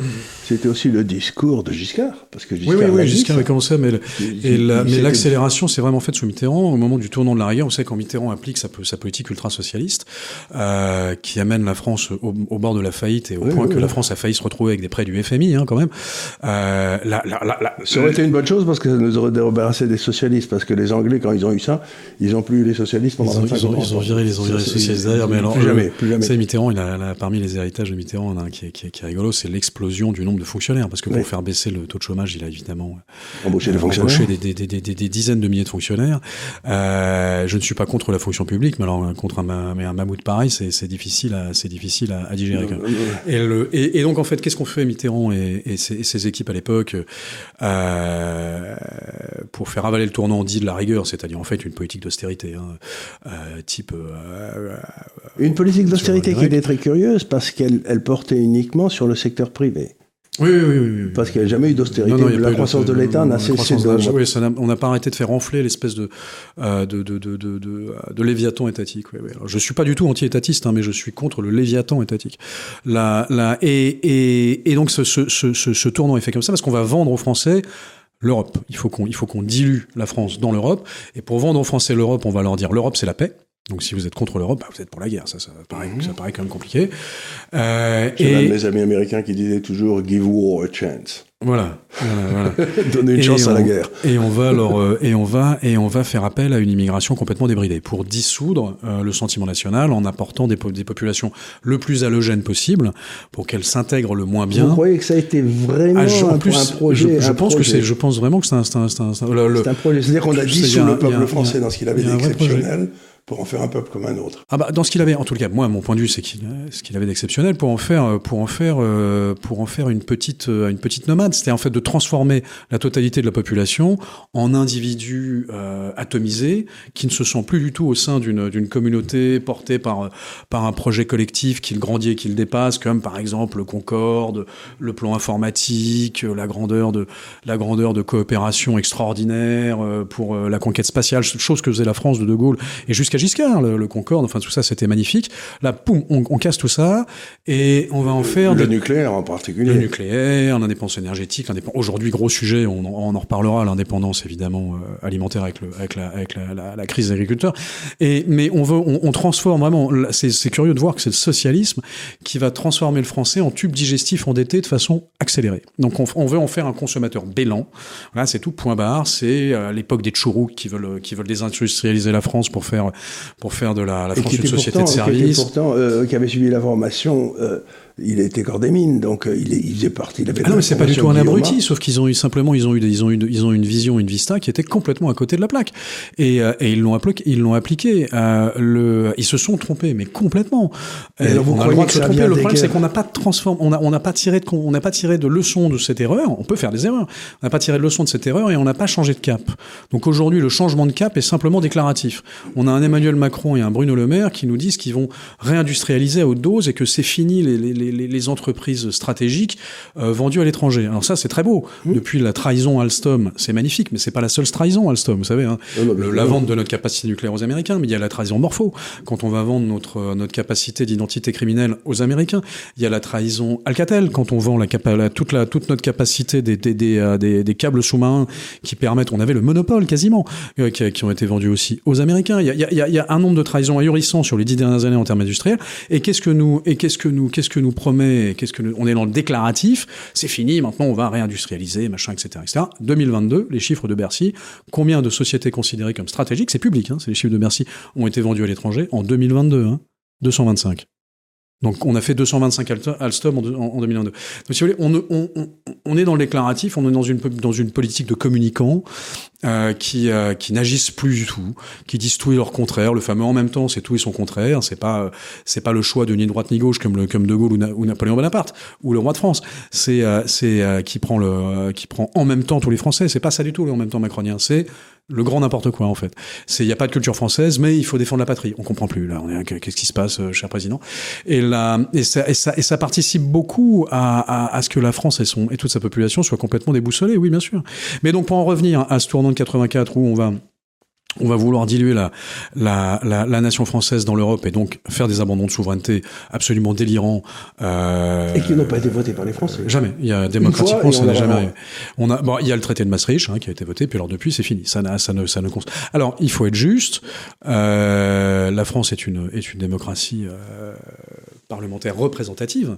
c'était aussi le discours de Giscard, parce que Giscard. Oui, oui, oui Giscard avait commencé, mais, l'accélération s'est vraiment faite sous Mitterrand au moment du tournant de la rigueur. Vous savez quand Mitterrand applique sa, sa politique ultra-socialiste, euh, qui amène la France au, bord de la faillite et au point que la France a failli se retrouver avec des prêts du FMI, hein, quand même. Euh, la, la, ça aurait été une bonne chose parce que ça nous aurait débarrassé des socialistes, parce que les Anglais, quand ils ont eu ça, ils n'ont plus eu les socialistes pendant ils ont, ils ont, ils ont viré les, ont viré les socialistes derrière. Mais alors, plus jamais, plus jamais. Mitterrand, il a, parmi les héritages de Mitterrand, un qui, est, qui, qui est rigolo, c'est l'explosion du nombre de fonctionnaires. Parce que pour faire baisser le taux de chômage, il a évidemment embauché, des, embauché des, des, des, des, dizaines de milliers de fonctionnaires. Euh, je ne suis pas contre la fonction publique, mais alors contre un, mais un mammouth pareil, c'est difficile, à, c'est difficile à, à digérer. Et, le, et, et, donc en fait, qu'est-ce qu'on fait Mitterrand et, et ses, ses, équipes à l'époque euh, pour faire avaler le tournant dit de la rigueur, c'est-à-dire en fait une politique d'austérité, hein, euh, type. Euh, une politique d'austérité qui était très curieuse parce qu'elle elle portait uniquement sur le secteur privé. Oui, oui, oui, Parce qu'il n'y a jamais eu d'austérité. La croissance de l'État n'a cessé de. Oui, on n'a pas arrêté de faire enfler l'espèce de, euh, de, de, de, léviathan étatique. Je suis pas du tout anti-étatiste, hein, mais je suis contre le léviathan étatique. La, et, et, et donc ce, ce, ce, ce tournant est fait comme ça parce qu'on va vendre aux Français l'Europe. Il faut qu'on il dilue la France dans l'Europe. Et pour vendre aux Français l'Europe, on va leur dire l'Europe c'est la paix. Donc si vous êtes contre l'Europe, bah, vous êtes pour la guerre. Ça, ça, paraît, ça paraît quand même compliqué. Euh, J'ai et... un de mes amis américains qui disait toujours "Give war a chance". Voilà, voilà, voilà. donner une chance à la guerre. Et on va alors, euh, et on va et on va faire appel à une immigration complètement débridée pour dissoudre euh, le sentiment national en apportant des, des, populations le plus halogènes possible pour qu'elles s'intègrent le moins bien. Vous croyez que ça a été vraiment ah, un, plus, un, projet Je, je pense projet. que c'est, je pense vraiment que c'est un, c'est un, un, un, projet. C'est-à-dire qu'on a dissous le peuple français dans ce qu'il avait d'exceptionnel pour en faire un peuple comme un autre. Ah bah dans ce qu'il avait, en tout cas moi mon point de vue c'est qu'il ce qu'il avait d'exceptionnel pour en faire pour en faire euh, pour en faire une petite euh, une petite nomade, c'était en fait de transformer la totalité de la population en individus euh, atomisés qui ne se sont plus du tout au sein d'une d'une communauté portée par par un projet collectif qui le grandit et qui le dépasse, comme par exemple le Concorde, le plan informatique, la grandeur de la grandeur de coopération extraordinaire euh, pour euh, la conquête spatiale, chose que faisait la France de De Gaulle et jusqu'à Giscard, le, le, Concorde, enfin tout ça, c'était magnifique. Là, poum, on, on, casse tout ça et on va en faire le nucléaire en particulier. Le nucléaire, l'indépendance énergétique, aujourd'hui gros sujet, on, on en reparlera, l'indépendance évidemment euh, alimentaire avec, le, avec, la, avec la, la, la, crise des agriculteurs. Et mais on veut, on, on transforme vraiment. C'est curieux de voir que c'est le socialisme qui va transformer le français en tube digestif endetté de façon accélérée. Donc on, on veut en faire un consommateur bélant. Voilà, c'est tout. Point barre. C'est à l'époque des tchourouks qui veulent qui veulent désindustrialiser la France pour faire pour faire de la, la France une société pourtant, de service. Qui, pourtant, euh, qui avait suivi la formation euh, il était corps des mines, donc euh, il, il faisait partie. Il avait ah non, mais c'est pas du tout un abruti, sauf qu'ils ont eu simplement, ils ont eu, ils ont eu, ils ont une vision, une vista qui était complètement à côté de la plaque, et, euh, et ils l'ont appliqué, ils l'ont appliqué. Euh, le, ils se sont trompés, mais complètement. Et alors vous on a le droit de se tromper. Le problème, c'est qu'on n'a pas transformé, on n'a on a pas tiré de, on n'a pas tiré de leçon de cette erreur. On peut faire des erreurs. On n'a pas tiré de leçon de cette erreur et on n'a pas changé de cap. Donc aujourd'hui, le changement de cap est simplement déclaratif. On a un Emmanuel Macron et un Bruno Le Maire qui nous disent qu'ils vont réindustrialiser à haute dose et que c'est fini les, les, les, les entreprises stratégique euh, vendue à l'étranger. Alors ça, c'est très beau. Mmh. Depuis la trahison Alstom, c'est magnifique, mais c'est pas la seule trahison Alstom, vous savez. Hein. Non, non, la vente de notre capacité nucléaire aux Américains, mais il y a la trahison Morpho. Quand on va vendre notre euh, notre capacité d'identité criminelle aux Américains, il y a la trahison Alcatel. Quand on vend la, la toute la toute notre capacité des des, des, euh, des, des câbles sous-marins qui permettent, on avait le monopole quasiment, euh, qui, qui, ont été vendus aussi aux Américains. Il y a, il y a, il y a un nombre de trahisons ahurissants sur les dix dernières années en termes industriels. Et qu'est-ce que nous et qu'est-ce que nous qu'est-ce que nous promet qu'est-ce que on est dans le déclaratif, c'est fini, maintenant on va réindustrialiser, machin, etc., etc. 2022, les chiffres de Bercy, combien de sociétés considérées comme stratégiques, c'est public, hein, les chiffres de Bercy, ont été vendus à l'étranger en 2022, hein, 225. Donc on a fait 225 Alstom en, en, 2022. Donc si vous voulez, on, est dans le déclaratif, on est dans une, dans une politique de communicants euh, qui, euh, qui n'agissent plus du tout, qui disent tout et leur contraire. Le fameux en même temps, c'est tout et son contraire. C'est pas c'est pas le choix de ni droite ni gauche comme le comme De Gaulle ou, Napoléon Bonaparte ou le roi de France. C'est euh, c'est euh, qui prend le qui prend en même temps tous les Français. C'est pas ça du tout le en même temps macronien. C'est le grand n'importe quoi en fait. C'est il y a pas de culture française, mais il faut défendre la patrie. On comprend plus là. On est qu'est-ce qui se passe, euh, cher président? Et là et ça, et ça et ça participe beaucoup à, à, à, ce que la France et son et toute sa population soient complètement déboussolées. Oui, bien sûr. Mais donc pour en revenir à ce tournant de 84 où on va on va vouloir diluer la, la, la, la nation française dans l'Europe et donc faire des abandons de souveraineté absolument délirants. Euh, et qui n'ont pas été votés par les Français. Jamais. Il y a démocratiquement, ça n'a jamais arrivé. On a, bon, il y a le traité de Maastricht hein, qui a été voté, puis alors depuis c'est fini. Ça, ça ne, ça ne compte. Alors il faut être juste. Euh, la France est une est une démocratie euh, parlementaire représentative.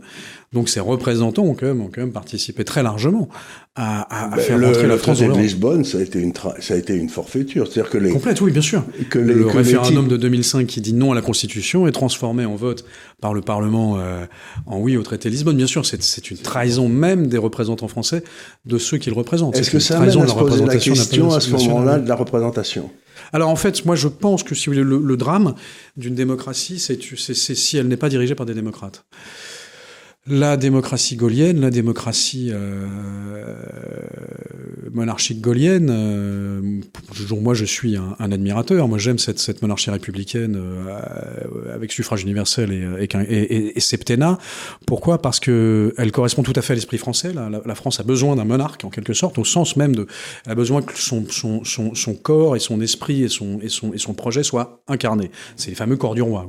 Donc ces représentants ont quand même, ont quand même participé très largement à, à, ben, faire le, rentrer la France dans de Lisbonne, ça a été une ça a été une forfaiture, c'est-à-dire que les complète, oui, bien sûr. Que les, le référendum de 2005 qui dit non à la Constitution est transformé en vote par le Parlement euh, en oui au traité de Lisbonne. Bien sûr, c'est une trahison même des représentants français de ceux qu'ils représentent. Est-ce que ça amène à se poser la question à ce moment-là de la représentation? Alors en fait, moi je pense que si vous voulez, le, le drame d'une démocratie, c'est si elle n'est pas dirigée par des démocrates la démocratie gaulienne, la démocratie euh, monarchique gaulienne, euh, moi je suis un, un admirateur, moi j'aime cette, cette, monarchie républicaine euh, avec suffrage universel et, et, et, et, septennat. Pourquoi? Parce que elle correspond tout à fait à l'esprit français. La, France a besoin d'un monarque en quelque sorte, au sens même de, elle a besoin que son, son, son, son corps et son esprit et son, et son, et son projet soient incarnés. C'est les fameux corps du roi.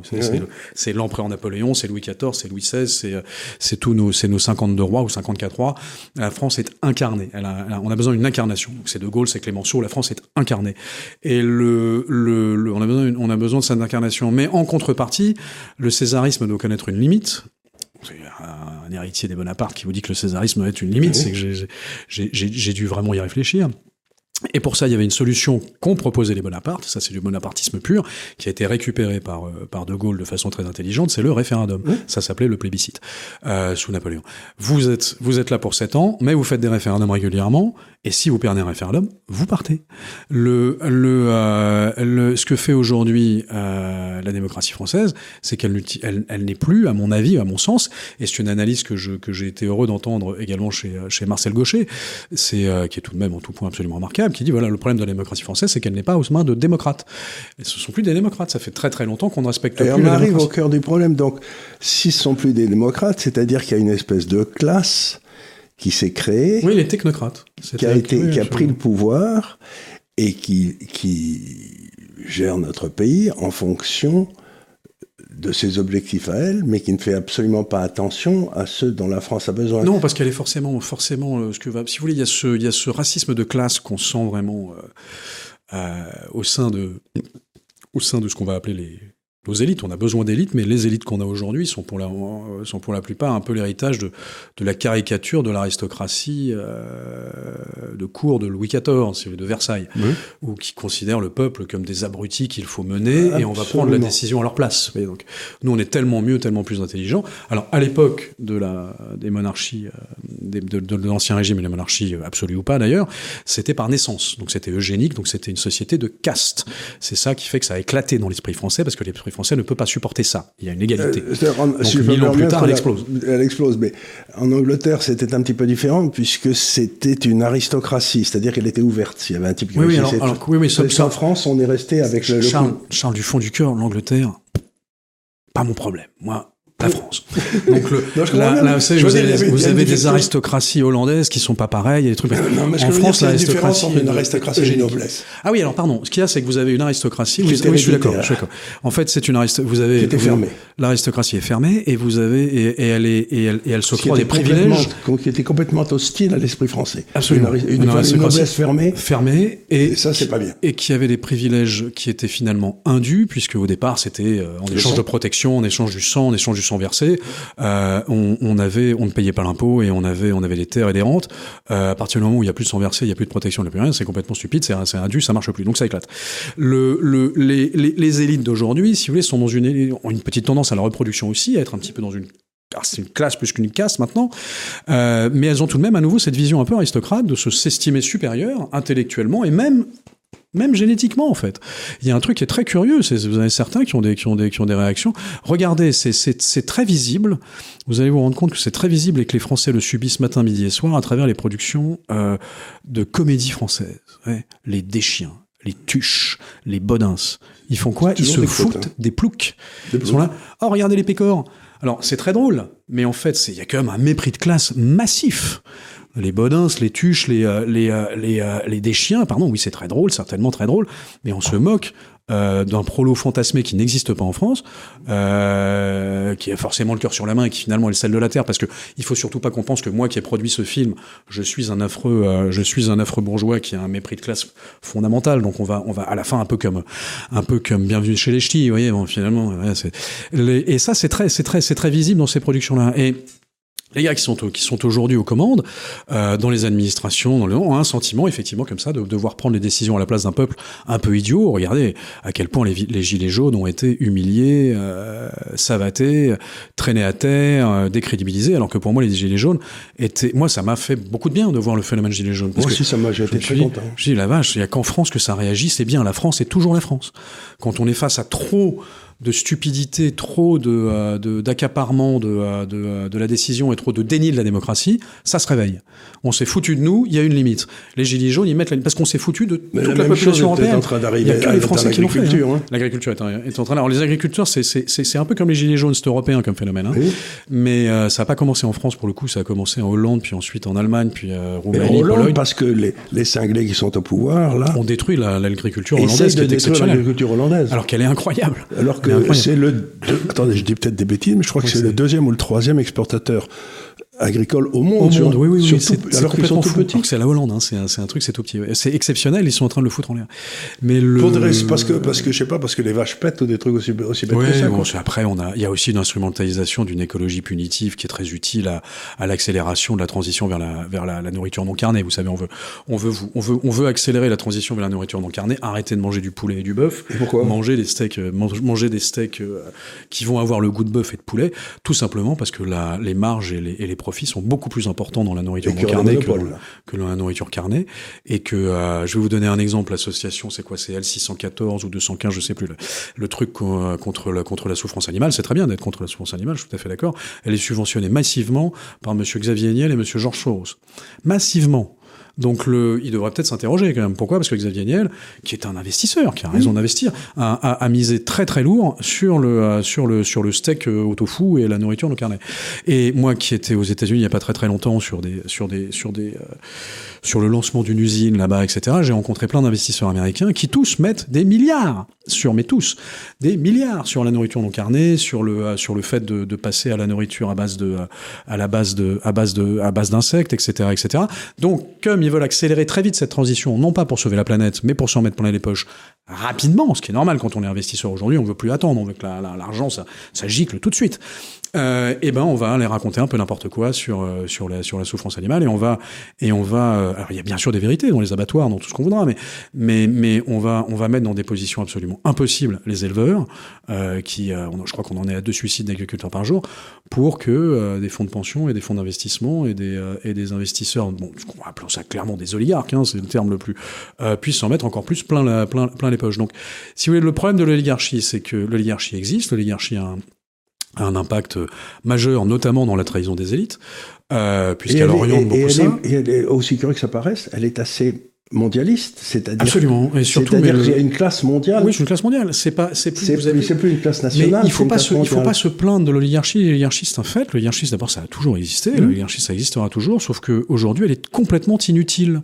C'est l'empereur Napoléon, c'est Louis XIV, c'est Louis XVI, c'est c'est tous nos, c'est nos 52 rois ou 54 rois. La France est incarnée. Elle a, on a besoin d'une incarnation. C'est De Gaulle, c'est Clémenceau. La France est incarnée. Et le, le, on a besoin, on a besoin de cette incarnation. Mais en contrepartie, le césarisme doit connaître une limite. Un héritier des Bonaparte qui vous dit que le césarisme doit être une limite. C'est que j'ai dû vraiment y réfléchir. Et pour ça, il y avait une solution qu'ont proposé les Bonaparte, ça c'est du bonapartisme pur, qui a été récupéré par, euh, par De Gaulle de façon très intelligente, c'est le référendum. Ça s'appelait le plébiscite, euh, sous Napoléon. Vous êtes, vous êtes là pour sept ans, mais vous faites des référendums régulièrement, et si vous perdez un référendum, vous partez. Le, le, euh, le ce que fait aujourd'hui euh, la démocratie française, c'est qu'elle elle, elle n'est plus, à mon avis, à mon sens, et c'est une analyse que je que j'ai été heureux d'entendre également chez chez Marcel Gaucher, c'est euh, qui est tout de même en tout point absolument remarquable, qui dit voilà le problème de la démocratie française, c'est qu'elle n'est pas aux mains de démocrates. Et ce sont plus des démocrates. Ça fait très très longtemps qu'on ne respecte et plus. Et on arrive au cœur du problème. Donc, si ce sont plus des démocrates, c'est-à-dire qu'il y a une espèce de classe qui s'est créé. Oui, les technocrates. Qui a, été, qui a pris le pouvoir et qui, qui gère notre pays en fonction de ses objectifs à elle, mais qui ne fait absolument pas attention à ceux dont la France a besoin. Non, parce qu'elle est forcément, forcément, euh, ce que va. Si vous voulez, il y a ce, il y a ce racisme de classe qu'on sent vraiment euh, euh, au sein de, au sein de ce qu'on va appeler les, nos élites. On a besoin d'élites, mais les élites qu'on a aujourd'hui sont pour la euh, sont pour la plupart un peu l'héritage de, de la caricature de l'aristocratie euh, de cour de Louis XIV, de Versailles, oui. ou qui considèrent le peuple comme des abrutis qu'il faut mener Absolument. et on va prendre la décision à leur place. Et donc, nous, on est tellement mieux, tellement plus intelligents. Alors, à l'époque de la des monarchies, euh, des, de, de, de l'ancien régime et les monarchies absolues ou pas d'ailleurs, c'était par naissance. Donc, c'était eugénique. Donc, c'était une société de caste. C'est ça qui fait que ça a éclaté dans l'esprit français parce que l'esprit français ne peut pas supporter ça. Il y a une égalité. Euh, Donc, si mille ans plus tard, elle explose. Elle explose. Mais en Angleterre, c'était un petit peu différent puisque c'était une aristocratie, c'est-à-dire qu'elle était ouverte. Il y avait un type qui oui, oui, alors, alors, oui, oui, ça, En France, on est resté avec le. Charles, Charles du fond du cœur, l'Angleterre, pas mon problème. Moi, la France. Donc le, non, là, là, vous, vous avez, vous avez des aristocraties hollandaises qui sont pas pareilles, des trucs. Non, mais en France, l'aristocratie, une aristocratie et une noblesse. Ah oui, alors pardon. Ce qu'il y a, c'est que vous avez une aristocratie. Qui oui, je suis d'accord. En fait, c'est une aristocratie. Vous avez. L'aristocratie est fermée et vous avez et, et elle est et elle, et elle s'octroie des privilèges qui était complètement hostile à l'esprit français. Absolument. Une, une, une, une noblesse fermée. Fermée et, et ça, c'est pas bien. Et qui avait des privilèges qui étaient finalement indus, puisque au départ, c'était euh, en échange de protection, en échange du sang, en échange du versé, euh, on, ne payait pas l'impôt et on avait, des terres et des rentes. Euh, à partir du moment où il y a plus de sang versé, il y a plus de protection, il n'y a plus rien, c'est complètement stupide, c'est un dû, ça marche plus, donc ça éclate. Le, le, les, les, les élites d'aujourd'hui, si vous voulez, sont dans une, petite tendance à la reproduction aussi, à être un petit peu dans une c'est une classe plus qu'une caste maintenant, euh, mais elles ont tout de même à nouveau cette vision un peu aristocrate de se s'estimer supérieur intellectuellement et même même génétiquement en fait. Il y a un truc qui est très curieux, c'est vous avez certains qui ont des qui ont des qui ont des réactions. Regardez, c'est c'est très visible. Vous allez vous rendre compte que c'est très visible et que les Français le subissent matin, midi et soir à travers les productions euh, de comédie française. Ouais. Les déchiens, les tuches, les bodins. Ils font quoi? Ils se foutent hein. des ploucs. Ils sont là. Oh regardez les pécores. Alors c'est très drôle, mais en fait il y a quand même un mépris de classe massif les bodins, les tuches, les, euh, les, euh, les, euh, les déchiens, pardon, oui, c'est très drôle, certainement très drôle, mais on se moque d'un prolo fantasmé qui n'existe pas en France, euh, qui a forcément le cœur sur la main et qui finalement est le sel de la terre, parce que il faut surtout pas qu'on pense que moi qui ai produit ce film, je suis un affreux, je suis un affreux bourgeois qui a un mépris de classe fondamental. Donc on va, on va à la fin un peu comme, un peu comme Bienvenue chez les Ch'tis, vous voyez, bon, finalement, ouais, et ça c'est très, c'est très, c'est très visible dans ces productions-là. Et les gars qui sont, qui sont aujourd'hui aux commandes, euh, dans les administrations, dans le, ont un sentiment effectivement comme ça de devoir prendre les décisions à la place d'un peuple un peu idiot. Regardez à quel point les, les gilets jaunes ont été humiliés, euh, savatés, traînés à terre, euh, décrédibilisés, alors que pour moi les gilets jaunes étaient, moi ça m'a fait beaucoup de bien de voir le phénomène gilets jaunes. moi aussi ça m'a, j'ai été très content. Dis la vache, il y a qu'en France que ça réagit, c'est bien. La France est toujours la France. Quand on est face à trop de stupidité, trop de, euh, d'accaparement de, euh, de, euh, de, la décision et trop de déni de la démocratie, ça se réveille. On s'est foutu de nous, il y a une limite. Les gilets jaunes, ils mettent la limite parce qu'on s'est foutu de toute la, population européenne. En train il y a que les Français qui l'ont fait. Hein. Hein. L'agriculture est, est, en train. Alors les agriculteurs, c'est, un peu comme les gilets jaunes, c'est européen comme phénomène. Hein. Mais euh, ça n'a pas commencé en France pour le coup, ça a commencé en Hollande, puis ensuite en Allemagne, puis euh, Roumanie, Hollande, Pologne. Parce que les, les cinglés qui sont au pouvoir là, ont détruit l'agriculture hollandaise, qui est. L'agriculture hollandaise. Alors qu'elle est incroyable. Alors que c'est le attendez, je dis peut-être des bêtises, mais je crois que c'est le deuxième ou le troisième exportateur agricole au monde. Au monde, oui, oui, oui. C'est, alors qu'ils sont tout petits. C'est la Hollande, hein, c'est, un, c'est un truc, c'est tout petit. C'est exceptionnel, ils sont en train de le foutre en l'air. Mais le... parce que, parce que, je sais pas, parce que les vaches pètent ou des trucs aussi, aussi bêtes que ça. Bon, après, on a, il y a aussi une instrumentalisation d'une écologie punitive qui est très utile à, à l'accélération de la transition vers la, vers la, la, nourriture non carnée. Vous savez, on veut, on veut, on veut, on veut accélérer la transition vers la nourriture non carnée, arrêter de manger du poulet et du bœuf. pourquoi? Manger des steaks, euh, manger des steaks euh, qui vont avoir le goût de bœuf et de poulet, tout simplement parce que la, les marges et les, et les profits sont beaucoup plus important dans la nourriture non carnée que, que, dans la nourriture carnée. Et que, euh, je vais vous donner un exemple, l'association, c'est quoi? C'est L614 ou 215, je sais plus. Le, le truc contre la, contre la souffrance animale, c'est très bien d'être contre la souffrance animale, je suis tout à fait d'accord. Elle est subventionnée massivement par monsieur Xavier Niel et monsieur Georges Soros. Massivement. Donc le, il devrait peut-être s'interroger quand même. Pourquoi? Parce que Xavier Niel, qui est un investisseur, qui a raison d'investir, a, a, a, misé très très lourd sur le euh, sur le sur le steak euh, au tofu et la nourriture non carnée. Et moi qui étais aux États-Unis il y a pas très très longtemps sur des sur des sur des euh, sur le lancement d'une usine là-bas, etc. J'ai rencontré plein d'investisseurs américains qui tous mettent des milliards sur, mais tous, des milliards sur la nourriture non carnée, sur le sur le fait de, de passer à la nourriture à base de à la base de à base de à base d'insectes, etc., etc. Donc comme ils veulent accélérer très vite cette transition, non pas pour sauver la planète, mais pour s'en mettre plein les poches rapidement, ce qui est normal quand on est investisseur aujourd'hui, on veut plus attendre, on veut que l'argent ça, ça gicle tout de suite euh, eh ben on va les raconter un peu n'importe quoi sur euh, sur la sur la souffrance animale et on va et on va euh, alors il y a bien sûr des vérités dans les abattoirs dans tout ce qu'on voudra mais mais mais on va on va mettre dans des positions absolument impossibles les éleveurs euh, qui euh, je crois qu'on en est à deux suicides d'agriculteurs par jour pour que des fonds de pension et des fonds d'investissement et des et des investisseurs bon appeler ça clairement des oligarques hein, c'est le terme le plus puissent s'en mettre encore plus plein la, plein plein les poches. Donc si vous voulez le problème de l'oligarchie c'est que l'oligarchie existe l'oligarchie a un un impact majeur, notamment dans la trahison des élites, euh, puisqu'elle oriente beaucoup et ça. Est, et elle est, aussi curieux que ça paraisse, elle est assez mondialiste, c'est-à-dire absolument et surtout c'est-à-dire qu'il y a une classe mondiale. Oui, c'est une classe mondiale. C'est pas, c'est plus, avez... plus une classe nationale. Mais il faut pas se, il faut pas se plaindre de l'oligarchie. L'oligarchie c'est un fait. L'oligarchie d'abord ça a toujours existé. Mmh. L'oligarchie ça existera toujours, sauf que aujourd'hui elle est complètement inutile.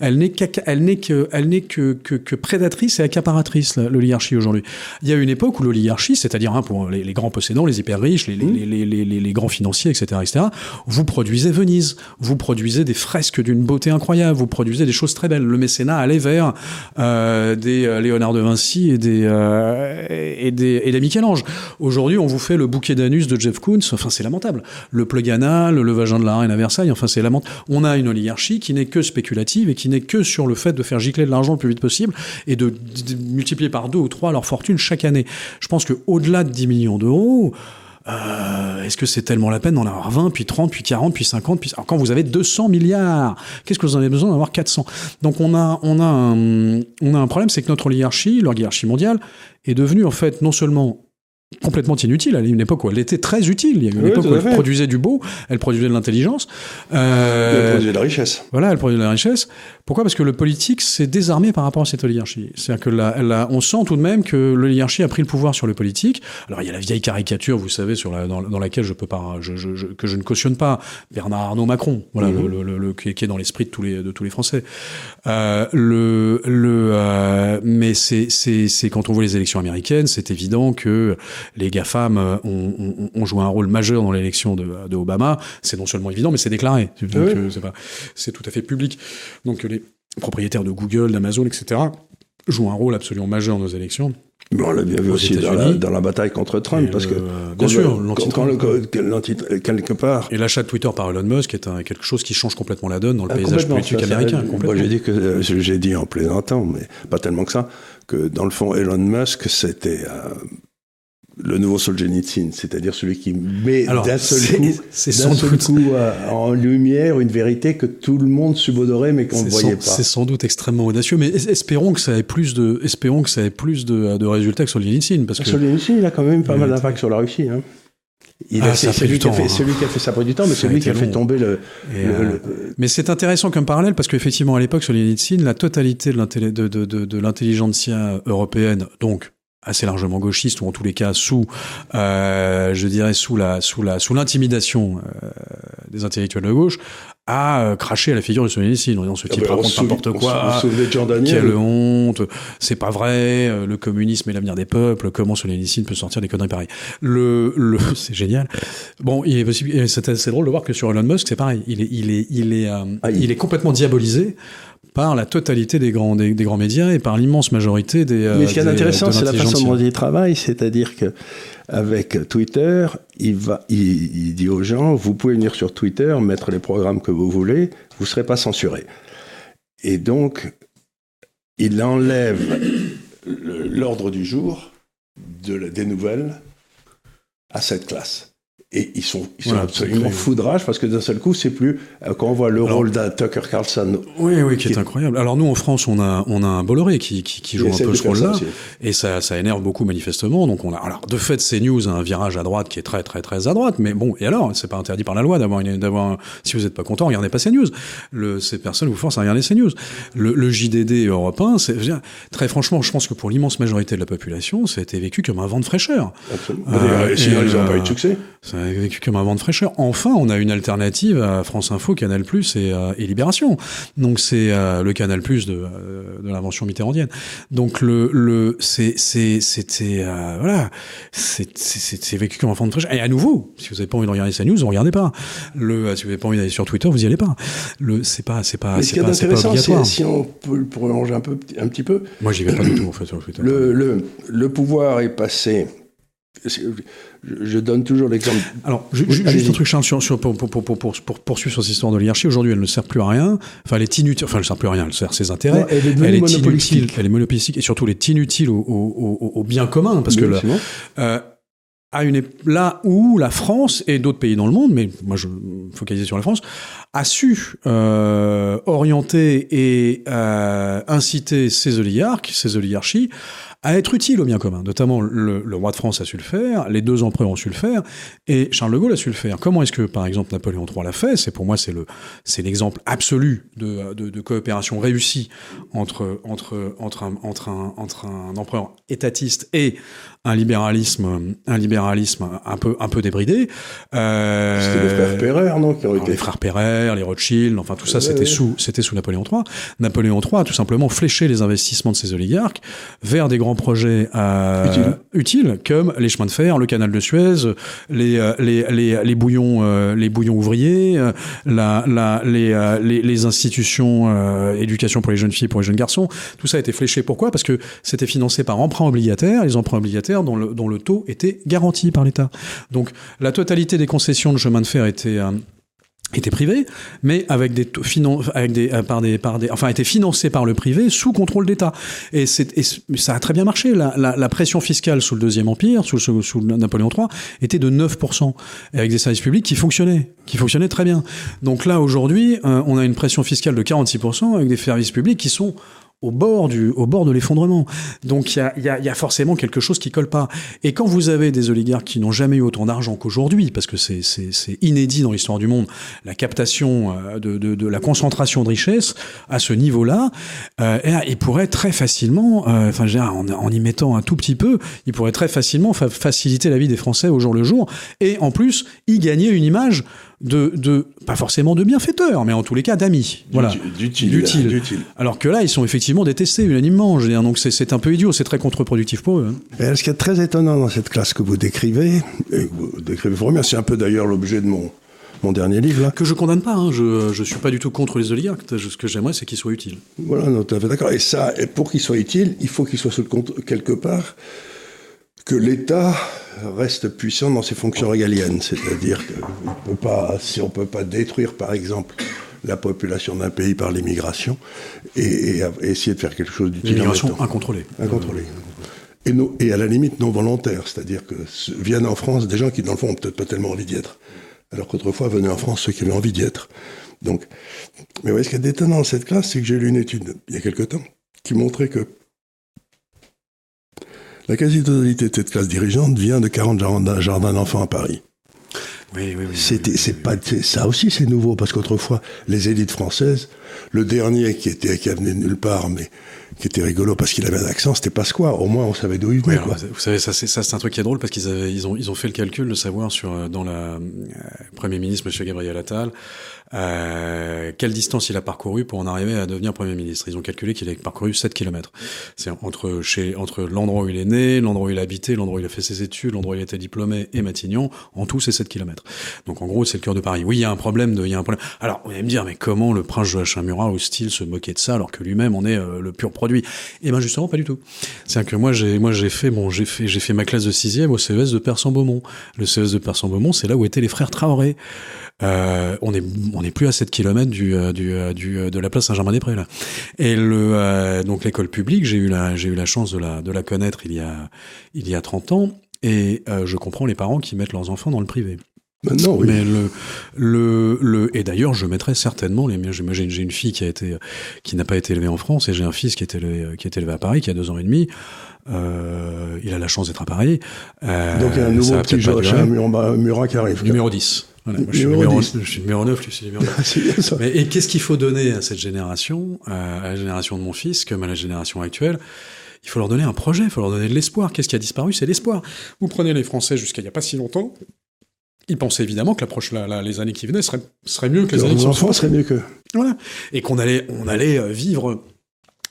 Elle n'est elle n'est que, elle n'est que, que, prédatrice et accaparatrice l'oligarchie aujourd'hui. Il y a une époque où l'oligarchie, c'est-à-dire hein, pour les, grands possédants, les hyper riches, les, mmh. les, les, les, grands financiers, etc., etc., vous produisez Venise, vous produisez des fresques d'une beauté incroyable, vous produisez des choses très belles. Le mécénat allait vers euh, des euh, Léonard de Vinci et des euh, et des, et des Michel-Ange. Aujourd'hui, on vous fait le bouquet d'anus de Jeff Koons. Enfin, c'est lamentable. Le plug anal, le vagin de la reine à Versailles. Enfin, c'est lamentable. On a une oligarchie qui n'est que spéculative et qui n'est que sur le fait de faire gicler de l'argent le plus vite possible et de, multiplier par deux ou trois leur fortune chaque année. Je pense qu'au-delà de 10 millions d'euros, euh, est-ce que c'est tellement la peine d'en avoir 20, puis 30, puis 40, puis 50, puis... Alors quand vous avez 200 milliards, qu'est-ce que vous en avez besoin d'avoir 400 Donc on a, on, a un, on a un problème, c'est que notre oligarchie, l'oligarchie mondiale, est devenue en fait non seulement complètement inutile à une époque où elle était très utile. Il y a une époque où elle produisait du beau, elle produisait de l'intelligence. Euh, elle produisait de la richesse. Voilà, elle produisait de la richesse. Pourquoi? Parce que le politique s'est désarmé par rapport à cette oligarchie. C'est-à-dire que on sent tout de même que l'oligarchie a pris le pouvoir sur le politique. Alors il y a la vieille caricature, vous savez, sur la, dans, laquelle je peux pas, je, je, que je ne cautionne pas, Bernard Arnault Macron, voilà, mhm. le, le, qui, est dans l'esprit de tous les de tous les Français. Euh, le le euh, mais c'est quand on voit les élections américaines, c'est évident que les GAFAM euh, ont, ont, joué un rôle majeur dans l'élection de, de, Obama. C'est non seulement évident, mais c'est déclaré. Ah c'est tout à fait public. Donc les propriétaires de Google, d'Amazon, etc., jouent un rôle absolument majeur dans nos élections. Mais on l'a bien vu aussi dans la, dans la, bataille contre Trump, parce que bien sûr, quelque part. Et l'achat de Twitter par Elon Musk est un, quelque chose qui change complètement la donne dans le ah, paysage politique américain. moi, j'ai dit que euh, j'ai dit en plaisantant, mais pas tellement que ça, que dans le fond, Elon Musk, c'était euh, le nouveau Solzhenitsyn, c'est-à-dire celui qui met d'un seul coup, c'est seul coup euh, en lumière une vérité que tout le monde subodorait mais qu'on ne voyait pas. C'est sans doute extrêmement audacieux, mais espérons que ça ait plus de, espérons que ça ait plus de, de résultats que Solzhenitsyn, parce que Solzhenitsyn, il a quand même pas mal d'impact sur la Russie. Hein. Il ah, c'est celui, qui a fait, hein. celui qui a fait ça du temps, mais celui qui a fait tomber le. Euh, mais c'est intéressant comme parallèle parce qu'effectivement à l'époque sur Solzhenitsyn, la totalité de l'intelligentsia européenne, donc assez largement gauchiste ou en tous les cas sous, euh, je dirais sous la sous la sous l'intimidation euh, des intellectuels de gauche, a euh, craché à la figure de Solzhenitsyn en disant ce ah type bah, raconte n'importe quoi, quelle honte, c'est pas vrai, le communisme est l'avenir des peuples, comment Solzhenitsyn peut sortir des conneries pareilles. Le, le c'est génial. Bon, il est possible, c'est assez drôle de voir que sur Elon Musk c'est pareil, il est il est il est euh, ah, il est complètement diabolisé par la totalité des grands, des, grands médias et par l'immense majorité des. Euh, Mais ce qui est intéressant, c'est la façon dont il travaille, c'est-à-dire que avec Twitter, il, va, il, dit aux gens, vous pouvez venir sur Twitter, mettre les programmes que vous voulez, vous ne serez pas censuré. Et donc, il enlève l'ordre du jour de, des nouvelles à cette classe et ils sont, ils sont absolument foudrage parce que d'un seul coup, c'est plus euh, quand on voit le rôle d'un Tucker Carlson. Oui, oui, qui, est, incroyable. Alors nous, en France, on a, on a un Bolloré qui, qui, qui joue un peu ce rôle-là, et ça, ça énerve beaucoup manifestement. Donc on a, alors de fait, CNews a un virage à droite qui est très, très, très à droite. Mais bon, et alors, c'est pas interdit par la loi d'avoir, d'avoir, si vous n'êtes pas content, regardez pas CNews. Le, ces personnes vous forcent à regarder CNews. Le, le JDD européen, c'est, très franchement, je pense que pour l'immense majorité de la population, ça a été vécu comme un vent de fraîcheur. Absolument. Euh, sinon, ils n'ont pas eu de succès. Ça a vécu comme un vent de fraîcheur. Enfin, on a une alternative à France Info, Canal Plus et, euh, et Libération. Donc c'est euh, le Canal Plus de, euh, de l'invention mitterrandienne. Donc le, le c'est c'était voilà, c'est vécu comme un vent de fraîcheur. Et à nouveau, si vous n'avez pas envie de regarder sa news, vous regardez pas. Le si vous n'avez pas envie d'aller sur Twitter, vous y allez pas. Le c'est pas c'est pas c'est pas, pas obligatoire. Si on peut le prolonger un peu un petit peu. Moi, j'y vais pas du tout en fait sur Twitter. Le, le, le pouvoir est passé je donne toujours l'exemple. Alors, juste un truc, Charles, sur, sur, pour, pour, pour, pour, poursuivre sur cette histoire de l'oligarchie. Aujourd'hui, elle ne sert plus à rien. Enfin, elle est inutile. Enfin, elle ne sert plus à rien. Elle sert ses intérêts. elle est, elle est inutile. Elle est monopolistique. Et surtout, elle est inutile au, au, au, bien commun. Parce que là, euh, à une, là où la France et d'autres pays dans le monde, mais moi je me focalisais sur la France, a su euh, orienter et euh, inciter ces oligarques, ces oligarchies, à être utile au bien commun. Notamment, le, roi de France a su le faire, les deux empereurs ont su le faire, et Charles de Gaulle a su le faire. Comment est-ce que, par exemple, Napoléon III l'a fait? C'est pour moi, c'est le, c'est l'exemple absolu de, de, coopération réussie entre entre entre un, entre un, entre un empereur étatiste et un libéralisme, un libéralisme un peu, un peu débridé. Euh, c'était les frères Pereire, non Les frères Pereire, les Rothschild, enfin tout ça, c'était sous, c'était sous Napoléon III. Napoléon III a tout simplement fléché les investissements de ses oligarques vers des grands projets euh, utiles. comme les chemins de fer, le canal de Suez, les, euh, les, les, les bouillons, euh, les bouillons ouvriers, la, la, les, institutions éducation pour les jeunes filles, pour les jeunes garçons. Tout ça a été fléché. Pourquoi? Parce que c'était financé par emprunts obligataires. Les emprunts obligataires dont le, dont le taux était garanti par l'État. Donc la totalité des concessions de chemin de fer était euh, était privé, mais avec des avec des euh, par des par enfin était financé par le privé sous contrôle d'État. Et, c'est ça a très bien marché. La, pression fiscale sous le deuxième empire, sous, sous, Napoléon III, était de 9%, et avec des services publics qui fonctionnaient, qui fonctionnaient très bien. Donc là aujourd'hui, euh, on a une pression fiscale de 46% avec des services publics qui sont au bord du, au bord de l'effondrement. Donc il y a, y, y a, forcément quelque chose qui colle pas. Et quand vous avez des oligarques qui n'ont jamais eu autant d'argent qu'aujourd'hui, parce que c'est, inédit dans l'histoire du monde, la captation euh, de, de, de, la concentration de richesse à ce niveau-là, euh, ils pourraient très facilement, euh, enfin en, en, y mettant un tout petit peu, ils pourraient très facilement faciliter la vie des Français au jour le jour, et en plus y gagner une image de, de, pas forcément de bienfaiteurs, mais en tous les cas d'amis. Voilà. D'utile. Alors que là, ils sont effectivement détestés unanimement. Je veux dire, donc c'est un peu idiot, c'est très contre-productif pour eux. Hein. Et ce qui est très étonnant dans cette classe que vous décrivez, et que vous décrivez vraiment bien, c'est un peu d'ailleurs l'objet de mon, mon dernier livre. Là. Que je condamne pas, hein. je ne suis pas du tout contre les oligarques. Ce que j'aimerais, c'est qu'ils soient utiles. Voilà, tout à fait d'accord. Et ça, et pour qu'ils soient utiles, il faut qu'ils soient sous le compte quelque part que l'État reste puissant dans ses fonctions régaliennes, c'est-à-dire que peut pas, si on peut pas détruire, par exemple, la population d'un pays par l'immigration et, essayer de faire quelque chose d'utile. L'immigration incontrôlée. Incontrôlée. Et, et, à la limite non volontaire, c'est-à-dire que viennent en France des gens qui, dans le fond, ont peut-être pas tellement envie d'y être. Alors qu'autrefois venaient en France ceux qui avaient envie d'y être. Donc, mais voyez, ce qui est détonnant dans cette classe, c'est que j'ai lu une étude il y a quelque temps qui montrait que la quasi-totalité de cette classe dirigeante vient de 40 jardins d'enfants à Paris. Oui, oui, oui. C'était, c'est pas, ça aussi c'est nouveau parce qu'autrefois les élites françaises, le dernier qui était qui venait de nulle part, mais qui était rigolo parce qu'il avait un accent, c'était Pasqua. Au moins on savait d'où il venait. quoi. Vous savez, ça c'est ça c'est un truc qui est drôle parce qu'ils avaient ils ont ils ont fait le calcul de savoir sur euh, dans la euh, Premier ministre Monsieur Gabriel Attal euh, quelle distance il a parcouru pour en arriver à devenir Premier ministre? Ils ont calculé qu'il a parcouru 7 km. C'est entre, chez, entre l'endroit où il est né, l'endroit où il a habité, l'endroit où il a fait ses études, l'endroit où il était diplômé et Matignon. En tout, c'est 7 km. Donc en gros, c'est le cœur de Paris. Oui, il y a un problème. Il y a un problème. Alors, vous allez me dire, mais comment le prince Joachim Murat ose-t-il se moquer de ça alors que lui-même en est euh, le pur produit? Eh ben justement, pas du tout. C'est-à-dire que moi, j'ai moi j'ai fait bon, j'ai fait j'ai fait ma classe de sixième au CES de Persan-Beaumont. Le CES de Persan-Beaumont, c'est là où étaient les frères Traoré. Euh, on est on est plus à 7 km du, euh, du, euh, du de la place Saint-Germain-des-Prés là. Et le donc l'école publique, j'ai eu la j'ai eu la chance de la de la connaître il y a il y a 30 ans et je comprends les parents qui mettent leurs enfants dans le privé. Maintenant, oui. Mais le, le, le et d'ailleurs, je mettrais certainement les miens. J'imagine, j'ai une fille qui a été, qui n'a pas été élevée en France, et j'ai un fils qui est élevé, qui est élevé à Paris, qui a deux ans et demi. Euh, il a la chance d'être à Paris. Euh, Donc il y a un nouveau petit Joachim Murat qui arrive. Numéro 10 je, suis numéro, je, suis numéro, 9, lui, je suis numéro 9. Mais, et qu'est-ce qu'il faut donner à cette génération, à la génération de mon fils, comme à la génération actuelle? Il faut leur donner un projet, il faut leur donner de l'espoir. Qu'est-ce qui a disparu? C'est l'espoir. Vous prenez les Français jusqu'à il n'y a pas si longtemps, ils pensaient évidemment que l'approche, la, les années qui venaient seraient, seraient mieux que les années qui enfants seraient mieux que. Voilà. Et qu'on allait, on allait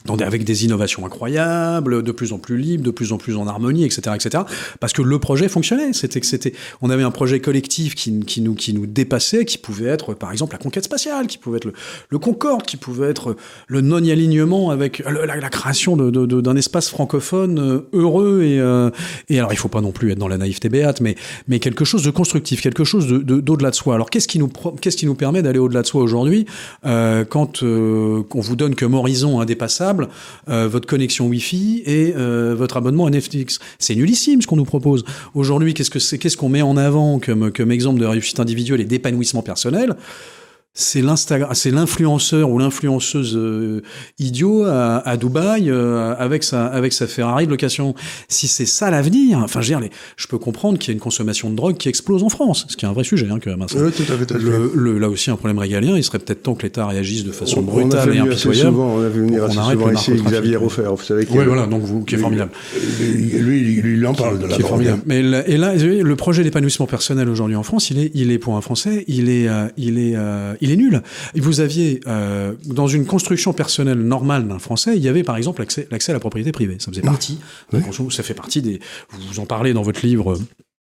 euh, avec des innovations incroyables, de plus en plus libres, de plus en plus en harmonie, etc., etc. Parce que le projet fonctionnait. C'était on avait un projet collectif qui, nous dépassait, qui pouvait être, par exemple, la conquête spatiale, qui pouvait être le, Concorde, qui pouvait être le non-alignement avec la, création d'un espace francophone euh, heureux et euh, et alors il faut pas non plus être dans la naïveté béate, mais quelque chose de constructif, quelque chose de, d'au-delà de soi. Alors qu'est-ce qui nous permet d'aller au-delà de soi aujourd'hui euh, quand euh, on vous donne comme horizon indépassable euh, votre connexion Wi-Fi et euh, votre abonnement à Netflix. C'est nullissime ce qu'on nous propose. Aujourd'hui, qu'est-ce qu'on met en avant comme exemple de réussite individuelle et d'épanouissement personnel? C'est c'est l'influenceur ou l'influenceuse euh, idiot à, à Dubaï euh, avec sa avec sa Ferrari de location. Si c'est ça l'avenir, enfin je veux dire, je peux comprendre qu'il y a une consommation de drogue qui explose en France, ce qui est un vrai sujet hein, quand même. Hein, oui, tout à fait, le, le, là aussi un problème régalien. Il serait peut-être temps que l'État réagisse de façon brutale et impitoyable. Souvent, on a vu venir assez souvent ici Xavier Roffer, vous savez. Oui, voilà, donc vous, qui est formidable. Lui, lui, il en parle de la qui drogue. Est formidable. Mais et là, le projet d'épanouissement personnel aujourd'hui en France, il est il est pour un Français, il est euh, il est il est nul. Vous aviez, euh, dans une construction personnelle normale d'un Français, il y avait par exemple l'accès à la propriété privée. Ça faisait partie, ça fait partie des. Vous en parlez dans votre livre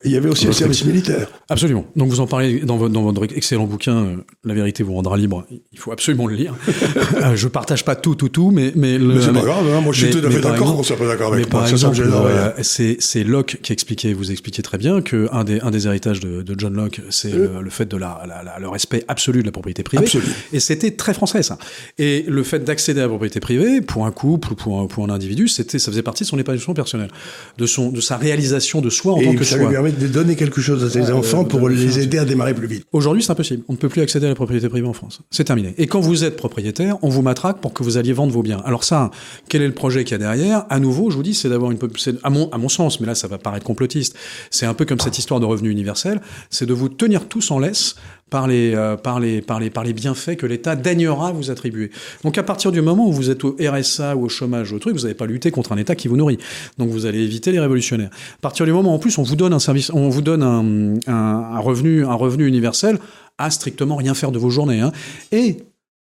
il y avait aussi le service militaire. Absolument. Donc vous en parlez dans votre, dans votre excellent bouquin, euh, La vérité vous rendra libre. Il faut absolument le lire. euh, je partage pas tout, tout, tout, mais mais, mais c'est pas grave. Hein. moi, je suis tout à fait d'accord. On soit pas d'accord avec mais moi. Par exemple, euh, c'est c'est Locke qui expliquait, vous expliquez très bien que un des un des héritages de, de John Locke, c'est le, fait de la, la, le respect absolu de la propriété privée. Absolu. Et c'était très français ça. Et le fait d'accéder à la propriété privée pour un couple ou pour un, pour un individu, c'était ça faisait partie de son épanouissement personnel, de son de sa réalisation de soi en et tant que soi. De donner quelque chose à ses enfants pour les aider à démarrer plus vite. Aujourd'hui, c'est impossible. On ne peut plus accéder à la propriété privée en France. C'est terminé. Et quand vous êtes propriétaire, on vous matraque pour que vous alliez vendre vos biens. Alors ça, quel est le projet qu'il y a derrière? À nouveau, je vous dis, c'est d'avoir une à mon à mon sens, mais là ça va paraître complotiste. C'est un peu comme cette histoire de revenu universel, c'est de vous tenir tous en laisse par les, euh, par les, par les, par les bienfaits que l'État daignera vous attribuer. Donc à partir du moment où vous êtes au RSA ou au chômage ou au truc, vous n'allez pas lutter contre un État qui vous nourrit. Donc vous allez éviter les révolutionnaires. À partir du moment en plus on vous donne un service, on vous donne un, un, revenu, un revenu universel, à strictement rien faire de vos journées. Hein. Et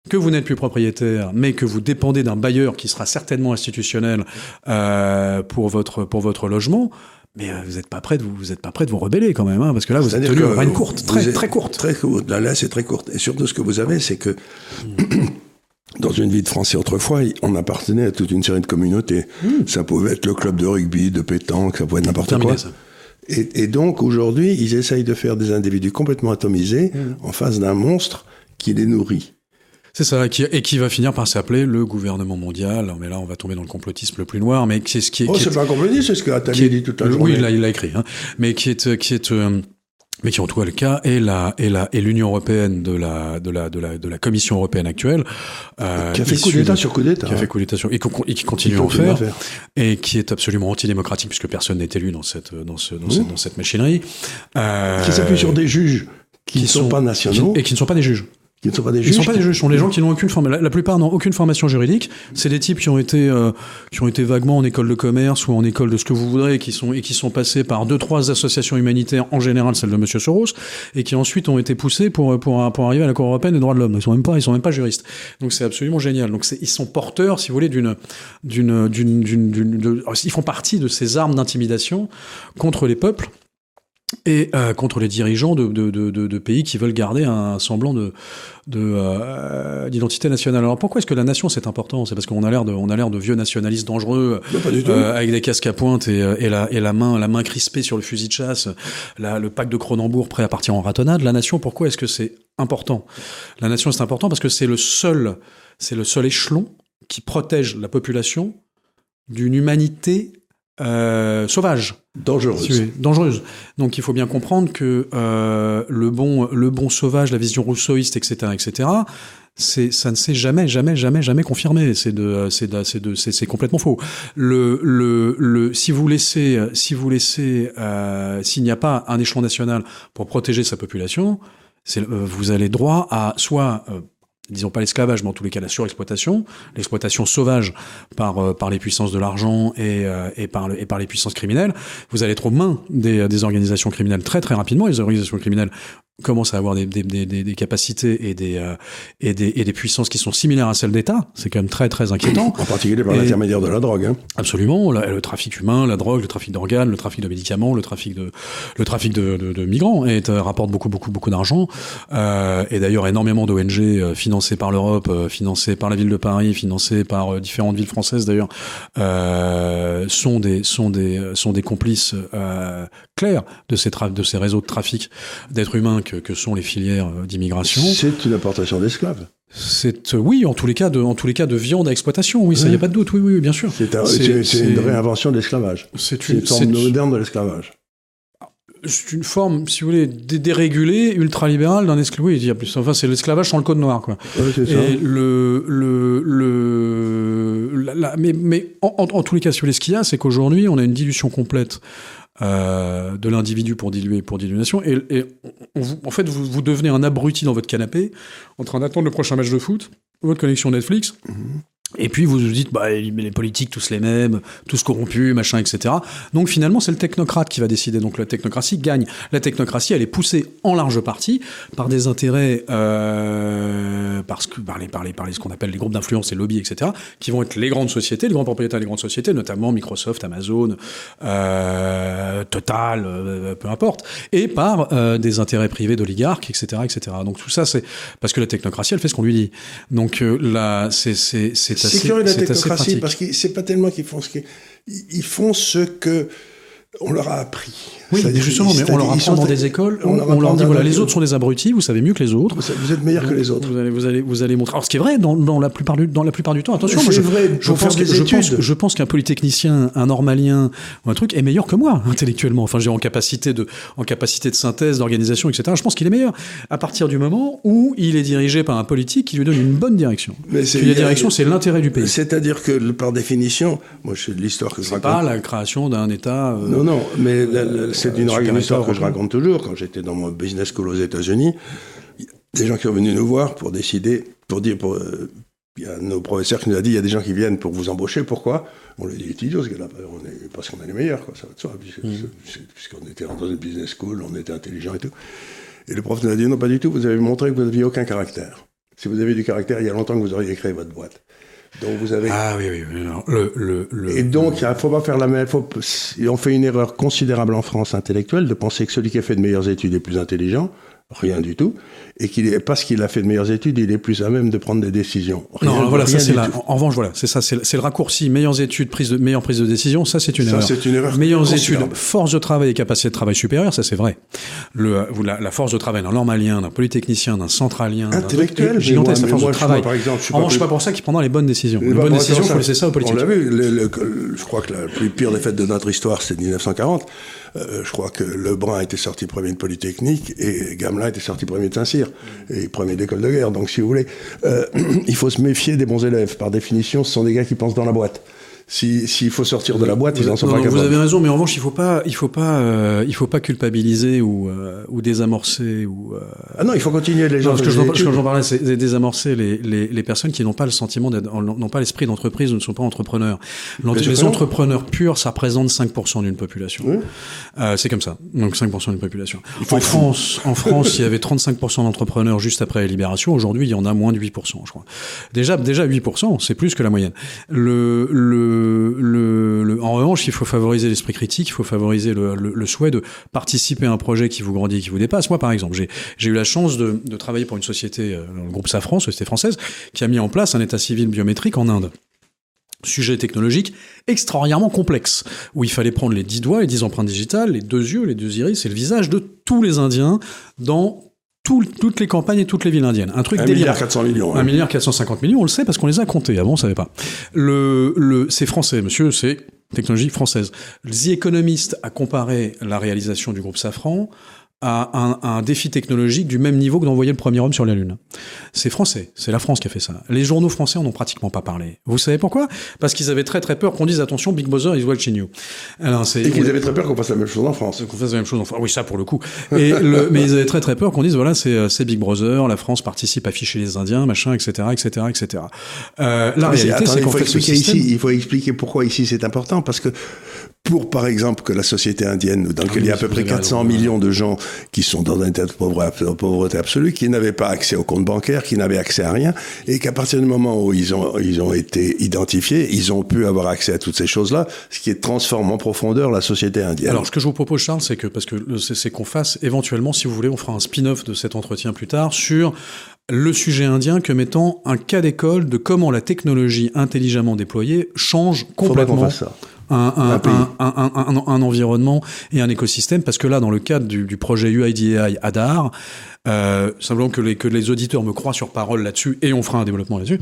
que vous n'êtes plus propriétaire, mais que vous dépendez d'un bailleur qui sera certainement institutionnel euh, pour votre pour votre logement, mais euh, vous n'êtes pas prêt de vous, vous êtes pas prêt de vous rebeller quand même, hein, parce que là vous êtes tenu une courte, très très courte. Très courte. Là, là c'est très courte. Et surtout, ce que vous avez, c'est que dans une vie de Français autrefois, on appartenait à toute une série de communautés. Hmm. Ça pouvait être le club de rugby, de pétanque, ça pouvait être n'importe quoi. Et, et, donc aujourd'hui, ils essayent de faire des individus complètement atomisés hmm. en face d'un monstre qui les nourrit. C'est ça, et qui va finir par s'appeler le gouvernement mondial. Mais là, on va tomber dans le complotisme le plus noir, mais c'est ce qui est. Oh, c'est pas un complotisme, c'est ce que Attali dit tout à l'heure. Oui, là, il l'a écrit, hein, mais qui est, qui est, euh, mais qui en tout cas le cas est la et la et l'Union européenne de la de la de la de la Commission européenne actuelle euh, qui a fait coup d'État sur coup d'État, qui a fait coup d'État sur et, qui continue à en faire, et qui est absolument antidémocratique puisque personne n'est élu dans cette dans ce dans, cette, dans cette machinerie, euh, qui s'appuie sur des juges qui ne sont, pas nationaux et qui ne sont pas des juges qui ne sont pas des juges. Ils ne sont pas des juges, ce sont les gens qui n'ont aucune formation. La, plupart n'ont aucune formation juridique. C'est des types qui ont été euh, qui ont été vaguement en école de commerce ou en école de ce que vous voudrez, qui sont et qui sont passés par deux trois associations humanitaires, en général celle de Monsieur Soros, et qui ensuite ont été poussés pour pour pour arriver à la Cour européenne des droits de l'homme. Ils sont même pas ils sont même pas juristes. Donc c'est absolument génial. Donc ils sont porteurs, si vous voulez, d'une d'une d'une d'une ils font partie de ces armes d'intimidation contre les peuples et euh, contre les dirigeants de, de, de, de, pays qui veulent garder un semblant de euh, d'identité nationale. Alors pourquoi est-ce que la nation c'est important? C'est parce qu'on a l'air de on a l'air de vieux nationalistes dangereux euh, avec des casques à pointe et, et, la, et la main la main crispée sur le fusil de chasse, la, le pack de Cronenbourg prêt à partir en ratonnade. La nation, pourquoi est-ce que c'est important? La nation c'est important parce que c'est le seul c'est le seul échelon qui protège la population d'une humanité euh, sauvage. Dangereuse. dangereuse. Donc il faut bien comprendre que euh, le bon, le bon sauvage, la vision rousseauiste, etc., etc. C'est, ça ne s'est jamais, jamais, jamais, jamais confirmé. C'est de, c'est de, c'est de, c'est, complètement faux. Le, le, le, si vous laissez, si vous laissez, euh, s'il n'y a pas un échelon national pour protéger sa population, c'est, euh, vous allez droit à soit euh, disons pas l'esclavage, mais en tous les cas la surexploitation, l'exploitation sauvage par euh, par les puissances de l'argent et, euh, et par le, et par les puissances criminelles, vous allez être aux mains des, des organisations criminelles très très rapidement. Les organisations criminelles commence à avoir des, des, des, des capacités et des, euh, et des, et des puissances qui sont similaires à celles d'État. C'est quand même très très inquiétant. En particulier par l'intermédiaire de la drogue. Hein. Absolument, le, trafic humain, la drogue, le trafic d'organes, le trafic de médicaments, le trafic de le trafic de, de, de migrants et euh, rapporte beaucoup beaucoup beaucoup d'argent. Euh, et d'ailleurs énormément d'ONG euh, financées par l'Europe, euh, financées par la ville de Paris, financées par différentes villes françaises d'ailleurs, sont des sont des sont des complices clairs de ces de ces réseaux de trafic d'êtres humains que, sont les filières d'immigration. C'est une importation d'esclaves. C'est euh, oui, en tous les cas de, en tous les cas de viande à exploitation. Oui, ça y a pas de doute. Oui, oui, bien sûr. C'est une réinvention de l'esclavage. C'est une forme moderne de l'esclavage. c'est une forme, si vous voulez, dérégulée, ultralibérale d'un esclavage. Oui, il y a plus. Enfin, c'est l'esclavage sans le code noir, quoi. Et le, le, le, mais, mais en, tous les cas, si vous voulez, ce qu'il y a, c'est qu'aujourd'hui, on a une dilution complète euh, de l'individu pour diluer pour dilution et, et en fait vous, vous, devenez un abruti dans votre canapé en train d'attendre le prochain match de foot votre connexion Netflix mhm. Et puis vous vous dites, bah, les politiques tous les mêmes, tous corrompus, machin, etc. Donc finalement, c'est le technocrate qui va décider. Donc la technocratie gagne. La technocratie, elle est poussée en large partie par des intérêts, euh, parce que par les, par les, par les, ce qu'on appelle les groupes d'influence, les lobbies, etc., qui vont être les grandes sociétés, les grands propriétaires des grandes sociétés, notamment Microsoft, Amazon, euh, Total, euh, peu importe, et par euh, des intérêts privés d'oligarques, etc., etc. Donc tout ça, c'est parce que la technocratie, elle fait ce qu'on lui dit. Donc euh, là, c'est c'est curieux la technocratie parce que c'est pas tellement qu'ils font ce qu'ils font ce que on leur a appris. Oui, justement, mais on leur apprend dans des écoles, on, leur, dit voilà, les autres sont des abrutis, vous savez mieux que les autres. Vous êtes meilleur que les autres. Vous allez, vous allez, vous allez montrer. Alors, ce qui est vrai dans, dans, la plupart du, dans la plupart du temps. Attention, moi, je, vrai, je, pense, des je, pense, je pense qu'un polytechnicien, un normalien ou un truc est meilleur que moi intellectuellement. Enfin, j'ai en capacité de, en capacité de synthèse, d'organisation, etc. Je pense qu'il est meilleur à partir du moment où il est dirigé par un politique qui lui donne une bonne direction. Mais la direction, c'est l'intérêt du pays. C'est-à-dire que par définition, moi, je de l'histoire que je raconte. pas la création d'un État. Euh, non, non, mais c'est une, histoire que je raconte toujours. Quand j'étais dans mon business school aux États-Unis, des gens qui sont venus nous voir pour décider, pour dire, pour, euh, il y a nos professeurs qui nous a dit, il y a des gens qui viennent pour vous embaucher, pourquoi? On lui dit, idiot ce gars-là, parce qu'on est les meilleurs, quoi, ça va de soi, mm. puisqu'on était dans une business school, on était intelligent et tout. Et le prof nous a dit, non, pas du tout, vous avez montré que vous n'aviez aucun caractère. Si vous avez du caractère, il y a longtemps que vous auriez créé votre boîte. Donc vous avez. Ah oui, oui, Le, le, le, et donc, il ne faut pas faire la même. Faut... On fait une erreur considérable en France intellectuelle de penser que celui qui a fait de meilleures études est plus intelligent. Rien du tout et qu'il est parce qu'il a fait de meilleures études, il est plus à même de prendre des décisions. non, voilà, ça c'est En, revanche, voilà, c'est ça, c'est le raccourci. Meilleures études, prise de meilleure prise de décision, ça c'est une ça, erreur. c'est une erreur. Meilleures études, force de travail et capacité de travail supérieure, ça c'est vrai. Le, la, la, force de travail d'un normalien, d'un polytechnicien, d'un centralien, intellectuel, gigantesque, la force de travail. par exemple, en revanche, c'est pas pour ça qu'il prendra les bonnes décisions. Les, bonnes décisions, il faut laisser ça aux politiques. On l'a vu. je crois que la plus pire défaite de notre histoire, c'est 1940. Euh, je crois que Lebrun était sorti premier de Polytechnique et Gamelin était sorti premier de Saint-Cyr et premier d'école de guerre. Donc, si vous voulez, euh, il faut se méfier des bons élèves. Par définition, ce sont des gars qui pensent dans la boîte s'il faut sortir de la boîte, ils en sont pas capables. Vous avez raison, mais en revanche, il faut pas, il faut pas, euh, il faut pas culpabiliser ou euh, ou désamorcer ou. Euh... Ah non, il faut continuer les gens. ce que j'en parlais, c'est désamorcer les, les, les personnes qui n'ont pas le sentiment n'ont pas l'esprit d'entreprise, ne sont pas entrepreneurs. Les entrepreneurs purs, ça représente 5% d'une population. Euh, c'est comme ça. Donc 5% d'une population. En France, en France, il y avait 35% d'entrepreneurs juste après la libération. Aujourd'hui, il y en a moins de 8%, je crois. Déjà, déjà 8%, c'est plus que la moyenne. Le, le en revanche, il faut favoriser l'esprit critique, il faut favoriser le, souhait de participer à un projet qui vous grandit, qui vous dépasse. Moi, par exemple, j'ai eu la chance de, travailler pour une société, euh, le groupe Safran, société française, qui a mis en place un état civil biométrique en Inde sujet technologique extraordinairement complexe, où il fallait prendre les dix doigts, les dix empreintes digitales, les deux yeux, les deux iris et le visage de tous les Indiens dans toutes les campagnes et toutes les villes indiennes. Un truc 1 milliard 400 millions. 1 milliard 450 millions, on le sait parce qu'on les a comptés. Avant, on savait pas. Le, le, c'est français, monsieur, c'est technologie française. The Economist a comparé la réalisation du groupe Safran à un, un, défi technologique du même niveau que d'envoyer le premier homme sur la Lune. C'est français, c'est la France qui a fait ça. Les journaux français en ont pratiquement pas parlé. Vous savez pourquoi? Parce qu'ils avaient très très peur qu'on dise attention, Big Brother is watching you. Alors, Et qu'ils avaient très peur qu'on fasse la même chose en France. Qu'on fasse la même chose en France. Oui, ça pour le coup. Et le... mais ils avaient très très peur qu'on dise voilà c'est euh, Big Brother, la France participe à ficher les Indiens, machin, etc., etc., etc. Euh, la réalité, c'est qu'on fait ce système... ici, il faut expliquer pourquoi ici c'est important parce que pour, par exemple, que la société indienne, dans laquelle il y a à peu près 400 millions de gens qui sont dans un état de pauvreté absolue, qui n'avaient pas accès au compte bancaire, qui n'avaient accès à rien, et qu'à partir du moment où ils ont, ils ont été identifiés, ils ont pu avoir accès à toutes ces choses-là, ce qui transforme en profondeur la société indienne. Alors, ce que je vous propose, Charles, c'est que, parce que c'est qu'on fasse éventuellement, si vous voulez, on fera un spin-off de cet entretien plus tard sur le sujet indien comme étant un cas d'école de comment la technologie intelligemment déployée change complètement ça un, un, un, un, environnement et un écosystème, parce que là, dans le cadre du, du projet UIDAI ADAR, euh, simplement que les, que les auditeurs me croient sur parole là-dessus, et on fera un développement là-dessus,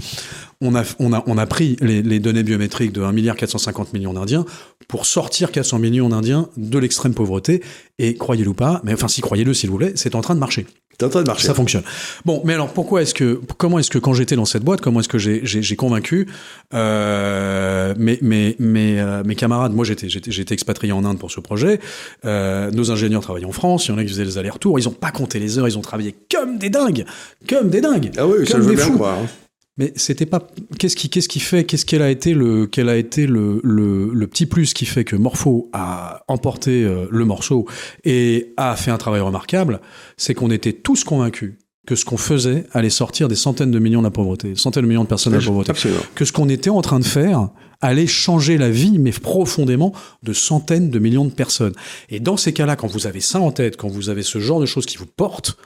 on a, on, a, on a pris les, les données biométriques de 1 milliard 450 millions d'Indiens pour sortir 400 millions d'Indiens de l'extrême pauvreté, et croyez-le ou pas, mais enfin si croyez-le s'il vous plaît, c'est en train de marcher. C'est en train de marcher. Ça fonctionne. Bon, mais alors pourquoi est-ce que, comment est-ce que quand j'étais dans cette boîte, comment est-ce que j'ai convaincu euh, mes, mes, mes, euh, mes camarades? Moi, j'étais j'étais expatrié en Inde pour ce projet. Euh, nos ingénieurs travaillaient en France. Il y en a qui faisaient les allers-retours. Ils ont pas compté les heures. Ils ont travaillé comme des dingues, comme des dingues. Ah oui, comme ça je veux bien croire. hein. Mais c'était pas. Qu'est-ce qui, qu'est-ce qui fait Qu'est-ce qu'elle a été le, quel a été le, le, le petit plus qui fait que Morpho a emporté euh, le morceau et a fait un travail remarquable C'est qu'on était tous convaincus que ce qu'on faisait allait sortir des centaines de millions de la pauvreté, centaines de millions de personnes de la pauvreté. Absolument. Que ce qu'on était en train de faire allait changer la vie, mais profondément, de centaines de millions de personnes. Et dans ces cas-là, quand vous avez ça en tête, quand vous avez ce genre de choses qui vous portent,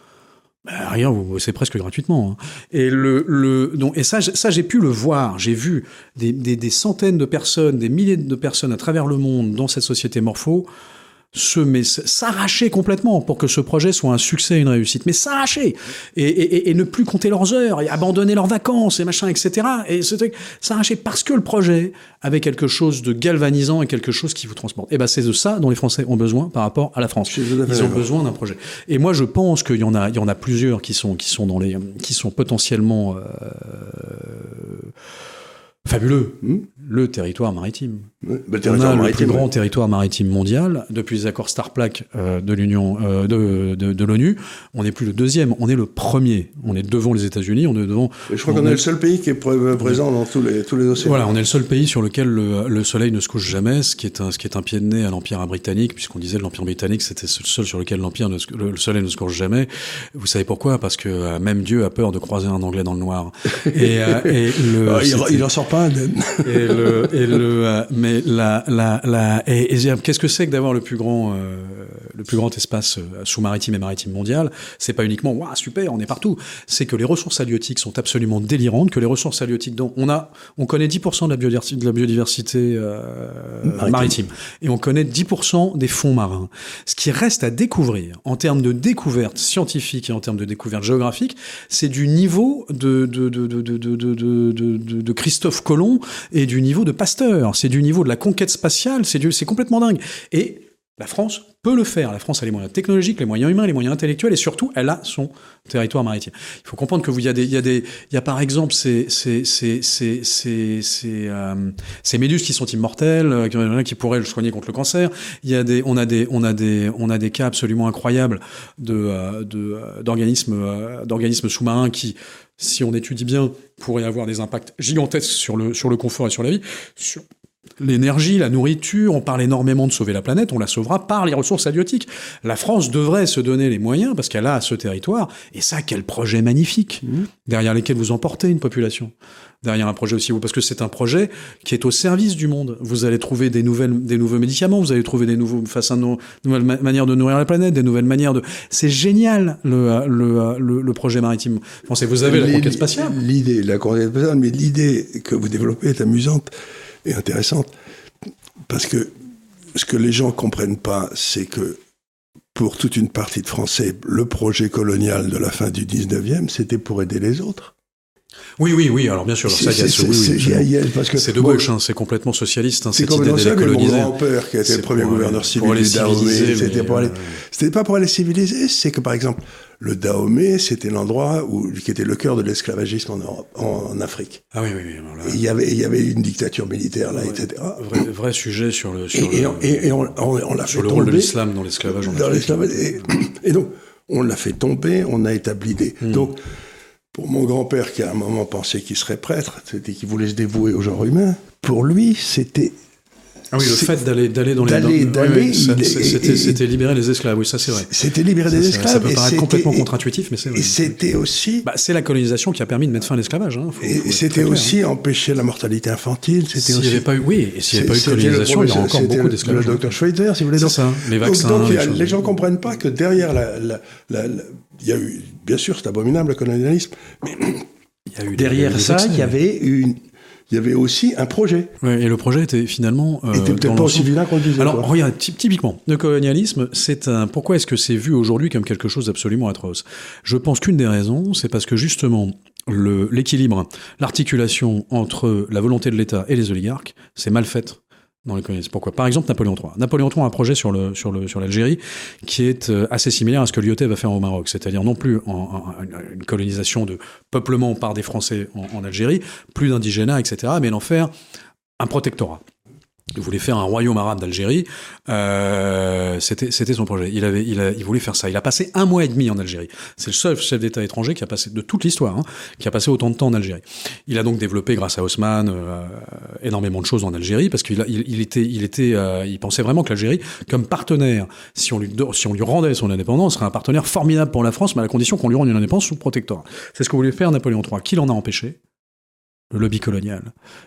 ben, rien, c'est presque gratuitement. hein. Et le, le et ça, j'ai pu le voir. J'ai vu des, des, des centaines de personnes, des milliers de personnes à travers le monde dans cette société Morpho se mais s'arracher complètement pour que ce projet soit un succès et une réussite. Mais s'arracher et, et, et- ne plus compter leurs heures et abandonner leurs vacances et machin, etc. Et ce truc, s'arracher parce que le projet avait quelque chose de galvanisant et quelque chose qui vous transporte. Et ben c'est de ça dont les Français ont besoin par rapport à la France. Ils ont besoin d'un projet. Et moi, je pense qu'il y en a, il y en a plusieurs qui sont, qui sont dans les, qui sont potentiellement euh, fabuleux. Hmm? Le territoire maritime. Le On territoire a le maritime, plus grand ouais. territoire maritime mondial depuis les accords Star Plaque euh, de l'Union euh, de, de, de l'ONU. On n'est plus le deuxième, on est le premier. On est devant les États-Unis, on est devant. Et je crois qu'on on est est- le seul pays qui est pr- présent dans tous les, tous les océans. Voilà, on est le seul pays sur lequel le, le soleil ne se couche jamais, ce qui est un, ce qui est un pied de nez à l'Empire britannique, puisqu'on disait que l'Empire britannique c'était le seul sur lequel l'Empire ne le, le soleil ne se couche jamais. Vous savez pourquoi? Parce que euh, même Dieu a peur de croiser un Anglais dans le noir. Et, euh, et le, Ah, il, il en sort et le, et le, euh, mais la, la, la et, et qu'est-ce que c'est que d'avoir le plus grand, euh, le plus grand espace euh, sous-maritime et maritime mondial? C'est pas uniquement waouh super, on est partout. C'est que les ressources halieutiques sont absolument délirantes, que les ressources halieutiques dont on a, on connaît 10% de la biodiversité, de la biodiversité euh, maritime. et on connaît 10% des fonds marins. Ce qui reste à découvrir en termes de découvertes scientifiques et en termes de découvertes géographiques, c'est du niveau de de de de de, de, de, de Christophe Christophe Colomb et du niveau de Pasteur. C'est du niveau de la conquête spatiale. C'est complètement dingue. Et la France peut le faire. La France a les moyens technologiques, les moyens humains, les moyens intellectuels, et surtout, elle a son territoire maritime. Il faut comprendre que vous, il y a des, il y a des, il y a par exemple ces, ces, ces, ces, ces, euh, méduses qui sont immortelles, euh, qui- pourraient le soigner contre le cancer. Il y a des, on a des, on a des, on a des cas absolument incroyables de, euh, d'organismes, d'organismes sous-marins qui, si on étudie bien, pourraient avoir des impacts gigantesques sur le, sur le confort et sur la vie, l'énergie, la nourriture, on parle énormément de sauver la planète, on la sauvera par les ressources halieutiques. La France devrait se donner les moyens parce qu'elle a ce territoire, et ça, quel projet magnifique, derrière lesquels vous emportez une population. Derrière un projet aussi, parce que c'est un projet qui est au service du monde. Vous allez trouver des nouvelles, des nouveaux médicaments, vous allez trouver des nouveaux façons, de, nouvelles ma- manières de nourrir la planète, des nouvelles manières de. C'est génial le, le, le, le projet maritime français. Vous avez la conquête spatiale. L'idée, la conquête spatiale, mais l'idée que vous développez est amusante et intéressante. Parce que ce que les gens comprennent pas, c'est que pour toute une partie de Français, le projet colonial de la fin du 19e, c'était pour aider les autres. Oui, oui, oui. Alors bien sûr, ça, il y a ce- oui, oui, C'est- de gauche, hein, c'est complètement socialiste, hein, C'est cette idée complètement ça, mais mon grand-père, qui a été le premier pour, gouverneur civil du Dahomey, C'était pas pour aller civiliser, c'est que par exemple, le Dahomey, c'était l'endroit où, qui était le cœur de l'esclavagisme en, Europe- en, en Afrique. Ah oui, oui, oui. il y avait, il y avait une dictature militaire là, etc. vrai, vrai sujet sur le sur, Et, le, et- et on, on- on l'a fait le rôle de l'islam dans l'esclavage. en dans Afrique. l'esclavage. Et, et donc, on l'a fait tomber, on a établi des. Hmm. Donc, pour mon grand-père, qui à un moment pensait qu'il serait prêtre, c'était qu'il voulait se dévouer au genre humain, pour lui, c'était. Ah oui, le fait d'aller d'aller dans les d'aller- c'était libérer les esclaves. Oui, ça c'est vrai. C'était libérer des esclaves. Ça peut paraître complètement contre-intuitif, mais c'est vrai. Et c'était aussi. Bah, c'est la colonisation qui a permis de mettre fin à l'esclavage. Hein. Et c'était aussi empêcher la mortalité infantile. hein. C'était S'il n'y aussi. avait pas eu, oui, et s'il n'y avait pas eu de colonisation, il y aurait encore beaucoup d'esclaves. Le docteur Schweitzer, si vous voulez. C'est Donc- ça, les vaccins, donc, les gens comprennent pas que derrière la, il y a eu, bien sûr, c'est abominable le colonialisme, mais derrière ça, il y avait une, il y avait aussi un projet. Ouais, et le projet était finalement. Euh, était peut-être pas aussi vilain qu'on disait. Alors, regarde, typiquement, le colonialisme, c'est un. Pourquoi est-ce que c'est vu aujourd'hui comme quelque chose d'absolument atroce? Je pense qu'une des raisons, c'est parce que justement, l'équilibre, l'articulation entre la volonté de l'État et les oligarques, c'est mal fait dans les Pourquoi? Par exemple, Napoléon III. Napoléon III a un projet sur l'Algérie qui est euh, assez similaire à ce que Lyoté va faire au Maroc, c'est-à-dire non plus une colonisation de peuplement par des Français en, en Algérie, plus d'indigénat, etc., mais d'en faire un protectorat. Il voulait faire un royaume arabe d'Algérie. Euh, c'était, c'était son projet. Il avait, il, a, il voulait faire ça. Il a passé un mois et demi en Algérie. C'est le seul chef d'État étranger qui a passé de toute l'histoire, hein, qui a passé autant de temps en Algérie. Il a donc développé, grâce à Haussmann, euh, énormément de choses en Algérie parce qu'il il, il, était, il était, euh, il pensait vraiment que l'Algérie, comme partenaire, si on lui, si on lui rendait son indépendance, serait un partenaire formidable pour la France, mais à la condition qu'on lui rende une indépendance sous protectorat. C'est ce que voulait faire Napoléon III. Qui l'en a empêché le lobby colonial.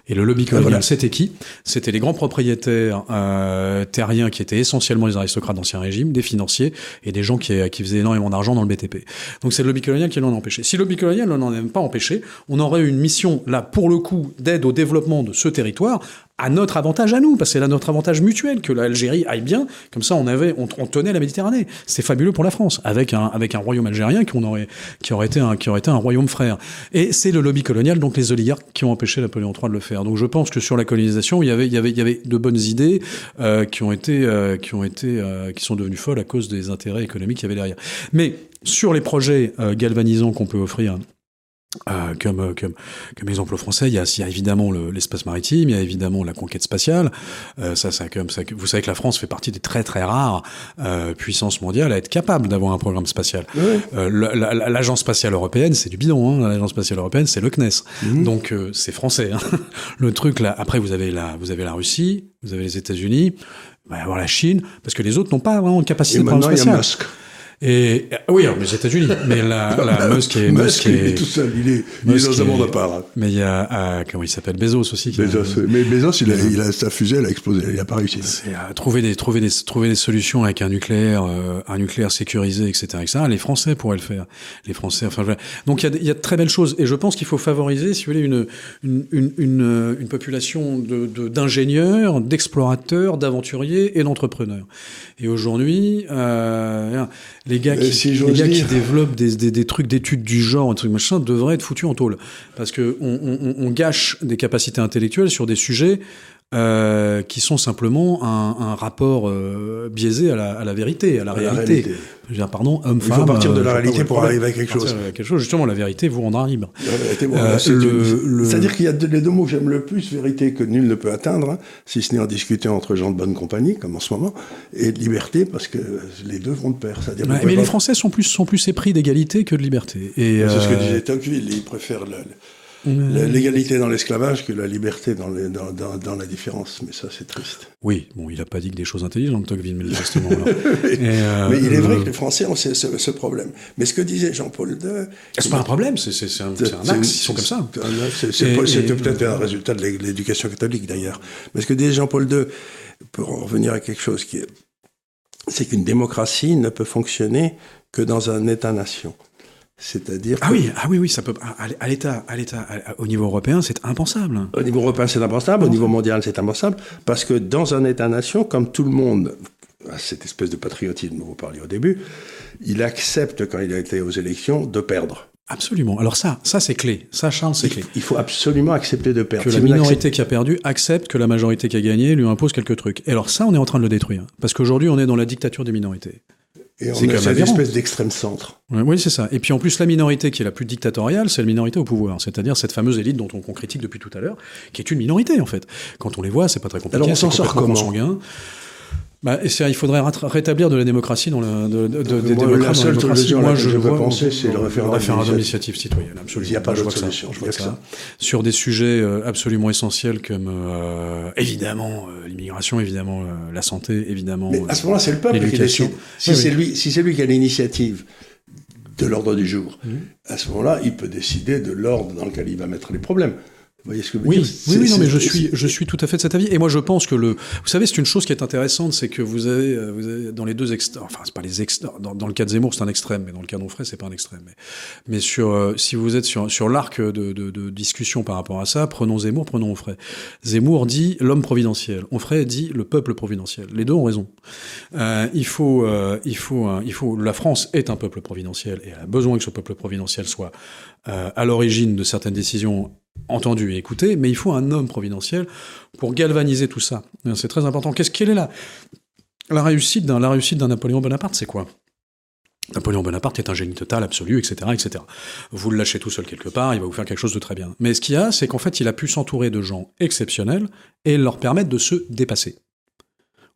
Et le lobby colonial, c'était qui? C'était les grands propriétaires euh, terriens qui étaient essentiellement les aristocrates d'Ancien Régime, des financiers et des gens qui, qui faisaient énormément d'argent dans le BTP. Donc c'est le lobby colonial qui l'en a empêché. Si le lobby colonial a même pas empêché, on aurait eu une mission, là, pour le coup, d'aide au développement de ce territoire, à notre avantage à nous, parce que c'est à notre avantage mutuel que l'Algérie aille bien. Comme ça, on avait, on, tenait la Méditerranée. C'est fabuleux pour la France, avec un, avec un royaume algérien qui, aurait, qui aurait été un, qui aurait été un royaume frère. Et c'est le lobby colonial, donc les oligarques, qui ont empêché Napoléon III de le faire. Donc je pense que sur la colonisation, il y avait, il y avait, il y avait de bonnes idées euh, qui ont été, euh, qui ont été, euh, qui sont devenues folles à cause des intérêts économiques qu'il y avait derrière. Mais sur les projets galvanisants qu'on peut offrir euh, comme, euh, comme, comme exemple français, il y a, il y a évidemment l'espace maritime, il y a évidemment la conquête spatiale. Euh, ça, ça, comme ça, vous savez que la France fait partie des très très rares euh, puissances mondiales à être capable d'avoir un programme spatial. Euh, L'agence spatiale européenne, c'est du bidon. Hein, L'agence spatiale européenne, c'est le CNES. Mhm. Donc euh, c'est français. Hein. le truc là. Après, vous avez la, vous avez la Russie, vous avez les États-Unis, va y avoir la Chine, parce que les autres n'ont pas vraiment de capacité de programme spatial. Et oui, alors, les États-Unis, mais la, la Musk est Musk, est, il est tout seul, il est, il est dans un monde à part. Hein. Mais il y a euh, comment il s'appelle Bezos aussi. Qui Bezos, a, mais Bezos, il a, il a, sa fusée, elle a explosé, il a pas réussi. C'est euh, trouver des trouver des trouver des solutions avec un nucléaire, euh, un nucléaire sécurisé, etc., etc. Les Français pourraient le faire. Les Français, enfin, donc il y a, il y a de très belles choses, et je pense qu'il faut favoriser, si vous voulez, une une une, une, une population de d'ingénieurs, d'explorateurs, d'aventuriers et d'entrepreneurs. Et aujourd'hui, euh, les gars qui, les gars qui développent des, des, des trucs d'études du genre, un truc machin, devraient être foutus en tôle. Parce que on, on, on gâche des capacités intellectuelles sur des sujets euh, qui sont simplement un, un rapport euh, biaisé à la, à la, vérité, à la, réalité. Veux dire, pardon, homme, Il faut partir de la réalité pour arriver à quelque chose. À quelque chose. Justement, la vérité vous rendra libre. Euh, c'est-à-dire qu'il y a les deux mots que j'aime le plus, vérité que nul ne peut atteindre, hein, si ce n'est en discuter entre gens de bonne compagnie, comme en ce moment, et liberté, parce que les deux vont de pair. mais les Français sont plus, sont plus épris d'égalité que de liberté. C'est ce que disait Tocqueville, ils préfèrent L'égalité dans l'esclavage que la liberté dans, les, dans, dans, dans, la différence, mais ça c'est triste. Oui, bon, il n'a pas dit que des choses intelligentes, Tocqueville, mais justement. euh, mais il est vrai que les Français ont ce, ce, ce, problème. Mais ce que disait Jean-Paul II... C'est pas un problème, c'est un, un, axe, ils sont comme ça. C'était peut-être un résultat de l'éducation catholique d'ailleurs. Mais ce que disait Jean-Paul II, pour en revenir à quelque chose qui est... C'est qu'une démocratie ne peut fonctionner que dans un État-nation. C'est-à-dire ah oui ah oui oui ça peut à l'état à l'état au niveau européen c'est impensable. Au niveau européen c'est impensable, au niveau mondial c'est impensable parce que dans un État-nation comme tout le monde cette espèce de patriotisme dont vous parliez au début, il accepte quand il a été aux élections de perdre. Absolument. Alors ça, ça c'est clé. Ça, Charles, c'est clé. Il faut absolument accepter de perdre. Que la minorité qui a perdu accepte que la majorité qui a gagné lui impose quelques trucs. Et alors ça, on est en train de le détruire. Parce qu'aujourd'hui, on est dans la dictature des minorités. Et on a cette espèce d'extrême centre. Oui, c'est ça. Et puis en plus, la minorité qui est la plus dictatoriale, c'est la minorité au pouvoir. C'est-à-dire cette fameuse élite dont on, critique depuis tout à l'heure, qui est une minorité en fait. Quand on les voit, c'est pas très compliqué. Alors on s'en sort comment bah, il faudrait rétablir de la démocratie dans le, de, de, de, des démocraties. La seule solution Moi, je, je veux penser, c'est le référendum, référendum d'initiative citoyenne. Absolument. Il n'y a pas d'autre solution. Je vois que ça. ça. Sur des sujets euh, absolument essentiels comme euh, évidemment euh, l'immigration, évidemment euh, la santé, évidemment. Mais à ce moment-là, c'est le peuple qui décide. Si oui, c'est oui. lui, si c'est lui qui a l'initiative de l'ordre du jour, mmh. à ce moment-là, il peut décider de l'ordre dans lequel il va mettre les problèmes. Vous voyez ce que je veux oui, dire Oui, oui, non, mais je suis, je suis tout à fait de cet avis. Et moi, je pense que le, vous savez, c'est une chose qui est intéressante, c'est que vous avez, euh, vous avez dans les deux extrêmes, enfin, c'est pas les extrêmes, dans, dans, le cas de Zemmour, c'est un extrême, mais dans le cas d'Onfray, c'est pas un extrême. Mais, mais sur, euh, si vous êtes sur, sur l'arc de, de, de, discussion par rapport à ça, prenons Zemmour, prenons Onfray. Zemmour dit l'homme providentiel. Onfray dit le peuple providentiel. Les deux ont raison. Euh, il faut, euh, il faut, il faut, la France est un peuple providentiel et a besoin que ce peuple providentiel soit à l'origine de certaines décisions entendu et écouté, mais il faut un homme providentiel pour galvaniser tout ça. C'est très important. Qu'est-ce qu'elle est là La réussite d'un la réussite d'un Napoléon Bonaparte, c'est quoi? Napoléon Bonaparte est un génie total, absolu, etc., etc. Vous le lâchez tout seul quelque part, il va vous faire quelque chose de très bien. Mais ce qu'il y a, c'est qu'en fait, il a pu s'entourer de gens exceptionnels et leur permettre de se dépasser.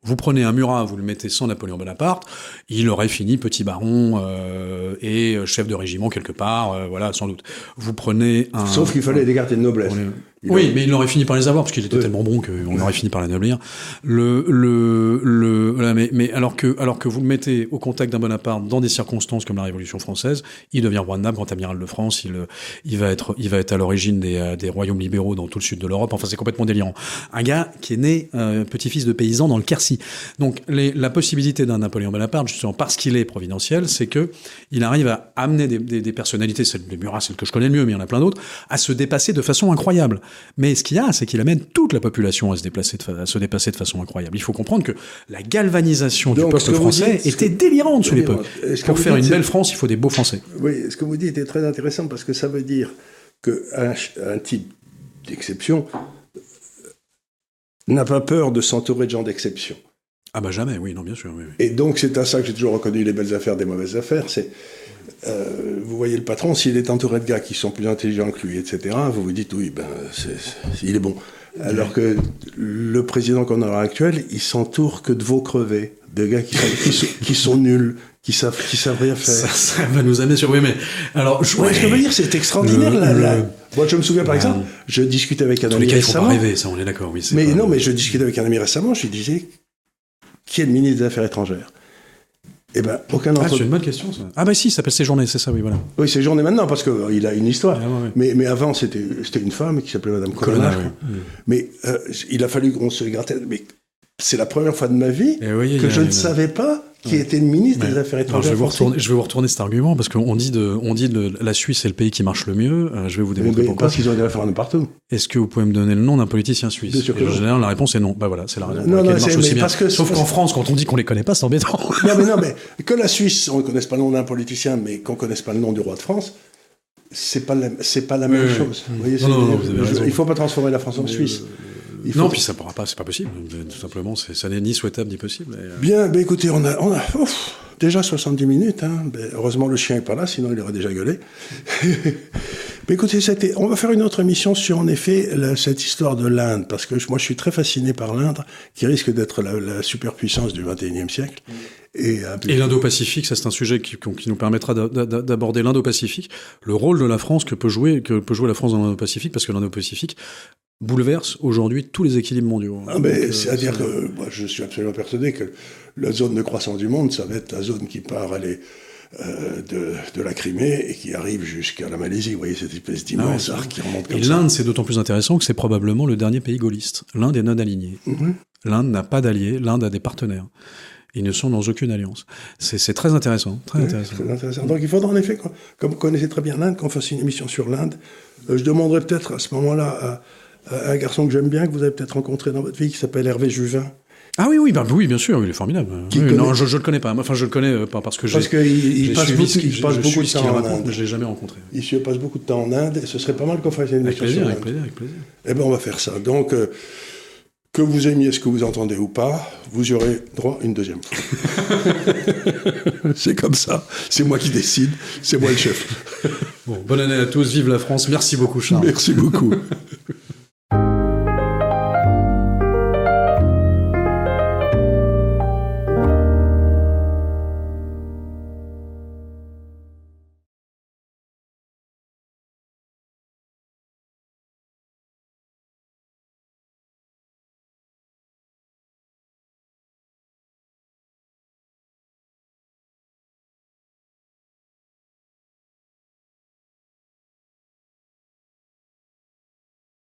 Vous prenez un Murat, vous le mettez sans Napoléon Bonaparte, il aurait fini petit baron euh, et chef de régiment quelque part, euh, voilà, sans doute. Vous prenez un... Sauf qu'il fallait des quartiers de noblesse oui, mais il aurait fini par les avoir parce qu'il était tellement bon qu'on aurait fini par l'anoblir. Le, le, le, voilà, mais, mais alors que, alors que vous le mettez au contact d'un Bonaparte dans des circonstances comme la Révolution française, il devient roi de Naples, grand amiral de France. Il, il va être, il va être à l'origine des, euh, des royaumes libéraux dans tout le sud de l'Europe. Enfin, c'est complètement délirant. Un gars qui est né euh, petit-fils de paysan dans le Quercy. Donc, les, la possibilité d'un Napoléon Bonaparte, justement parce qu'il est providentiel, c'est que il arrive à amener des, des, des personnalités, celle de Murat, celle que je connais le mieux, mais il y en a plein d'autres, à se dépasser de façon incroyable. Mais ce qu'il y a, c'est qu'il amène toute la population à se, déplacer de, à se dépasser de façon incroyable. Il faut comprendre que la galvanisation du peuple français était délirante sous l'époque. Pour faire une belle France, il faut des beaux Français. Oui, ce que vous dites est très intéressant parce que ça veut dire qu'un un type d'exception n'a pas peur de s'entourer de gens d'exception. Ah bah jamais, oui, non, bien sûr. Oui, oui. Et donc c'est à ça que j'ai toujours reconnu les belles affaires des mauvaises affaires. C'est euh, vous voyez le patron, s'il est entouré de gars qui sont plus intelligents que lui, etc., vous vous dites oui, ben, il est bon. Alors que le président qu'on a actuel, il s'entoure que de veaux crevés, de gars qui sont, qui sont, nuls, qui savent, qui savent rien faire. Ça, va nous amener sur. Oui, mais alors, je, ouais, je veux dire, c'est extraordinaire. là, Moi, je me souviens par exemple, je discutais avec un ami les cas, récemment. Il faut pas rêver, ça, on est d'accord. Oui, mais non, mais je discutais avec un ami récemment. Je lui disais, qui est le ministre des Affaires étrangères? Eh ben, aucun d'entre ah, c'est une bonne question, ça. Ah, bah si, ça s'appelle Séjourné, c'est ça, oui, voilà. Oui, Séjourné maintenant, parce qu'il euh, a une histoire. Ah, mais, mais avant, c'était, c'était une femme qui s'appelait Madame Colonna. Mais euh, il a fallu qu'on se gratte. Mais c'est la première fois de ma vie eh que je ne savais pas qui était le ministre des Affaires étrangères. je, vais vous retourner, je vais vous retourner cet argument parce qu'on dit de, on dit de la Suisse est le pays qui marche le mieux. Euh, je vais vous démontrer pourquoi. Parce qu'ils ont des référendums partout. Est-ce que vous pouvez me donner le nom d'un politicien suisse? En général, la réponse est non. Bah voilà, c'est la raison. Non, non, marche aussi parce que Sauf qu'en France, quand on dit qu'on les connaît pas, c'est embêtant. non, mais non, mais que la Suisse, on ne connaisse pas le nom d'un politicien, mais qu'on connaisse pas le nom du roi de France, c'est pas c'est pas la même chose. Vous voyez, non, il faut pas transformer la France en Suisse non, puis ça pourra pas, c'est pas possible. Tout simplement, ça n'est ni souhaitable ni possible. Euh. Bien, ben écoutez, on a, on a déjà 70 minutes. Hein. Ben, heureusement, le chien est pas là, sinon il aurait déjà gueulé. ben écoutez, on va faire une autre émission sur, en effet, cette histoire de l'Inde, parce que moi, je suis très fasciné par l'Inde, qui risque d'être la, superpuissance du 21e siècle. Et, et l'Indo-Pacifique, ça c'est un sujet qui, qui nous permettra d'aborder l'Indo-Pacifique, le rôle de la France que peut jouer, que peut jouer la France dans l'Indo-Pacifique, parce que l'Indo-Pacifique bouleverse aujourd'hui tous les équilibres mondiaux. Ah, euh, C'est-à-dire que moi, je suis absolument persuadé que la zone de croissance du monde, ça va être la zone qui part aller, euh, de, de, la Crimée et qui arrive jusqu'à la Malaisie. Vous voyez cette espèce d'immense ah arc qui remonte comme et l'Inde, c'est d'autant plus intéressant que c'est probablement le dernier pays gaulliste. L'Inde est non aligné. Mhm. L'Inde n'a pas d'alliés, l'Inde a des partenaires. Ils ne sont dans aucune alliance. C'est très intéressant. Très, intéressant. très intéressant. Donc il faudra en effet, comme vous connaissez très bien l'Inde, qu'on fasse une émission sur l'Inde. Euh, je demanderai peut-être à ce moment-là à un garçon que j'aime bien, que vous avez peut-être rencontré dans votre vie, qui s'appelle Hervé Juvin. Ah oui, oui, bah, oui, bien sûr, il est formidable. Non, je ne le connais pas. Enfin, je le connais euh, pas parce que j'ai. Parce qu'il passe, beaucoup, il passe beaucoup de temps en Inde. Je l'ai jamais rencontré. Il se passe beaucoup de temps en Inde. Et ce serait pas mal qu'on fasse une avec plaisir, avec plaisir, avec plaisir. Eh bien, on va faire ça. Donc, euh, que vous aimiez ce que vous entendez ou pas, vous y aurez droit une deuxième fois. c'est comme ça. C'est moi qui décide. C'est moi le chef. bon, bonne année à tous. Vive la France. Merci beaucoup, Charles. Merci beaucoup.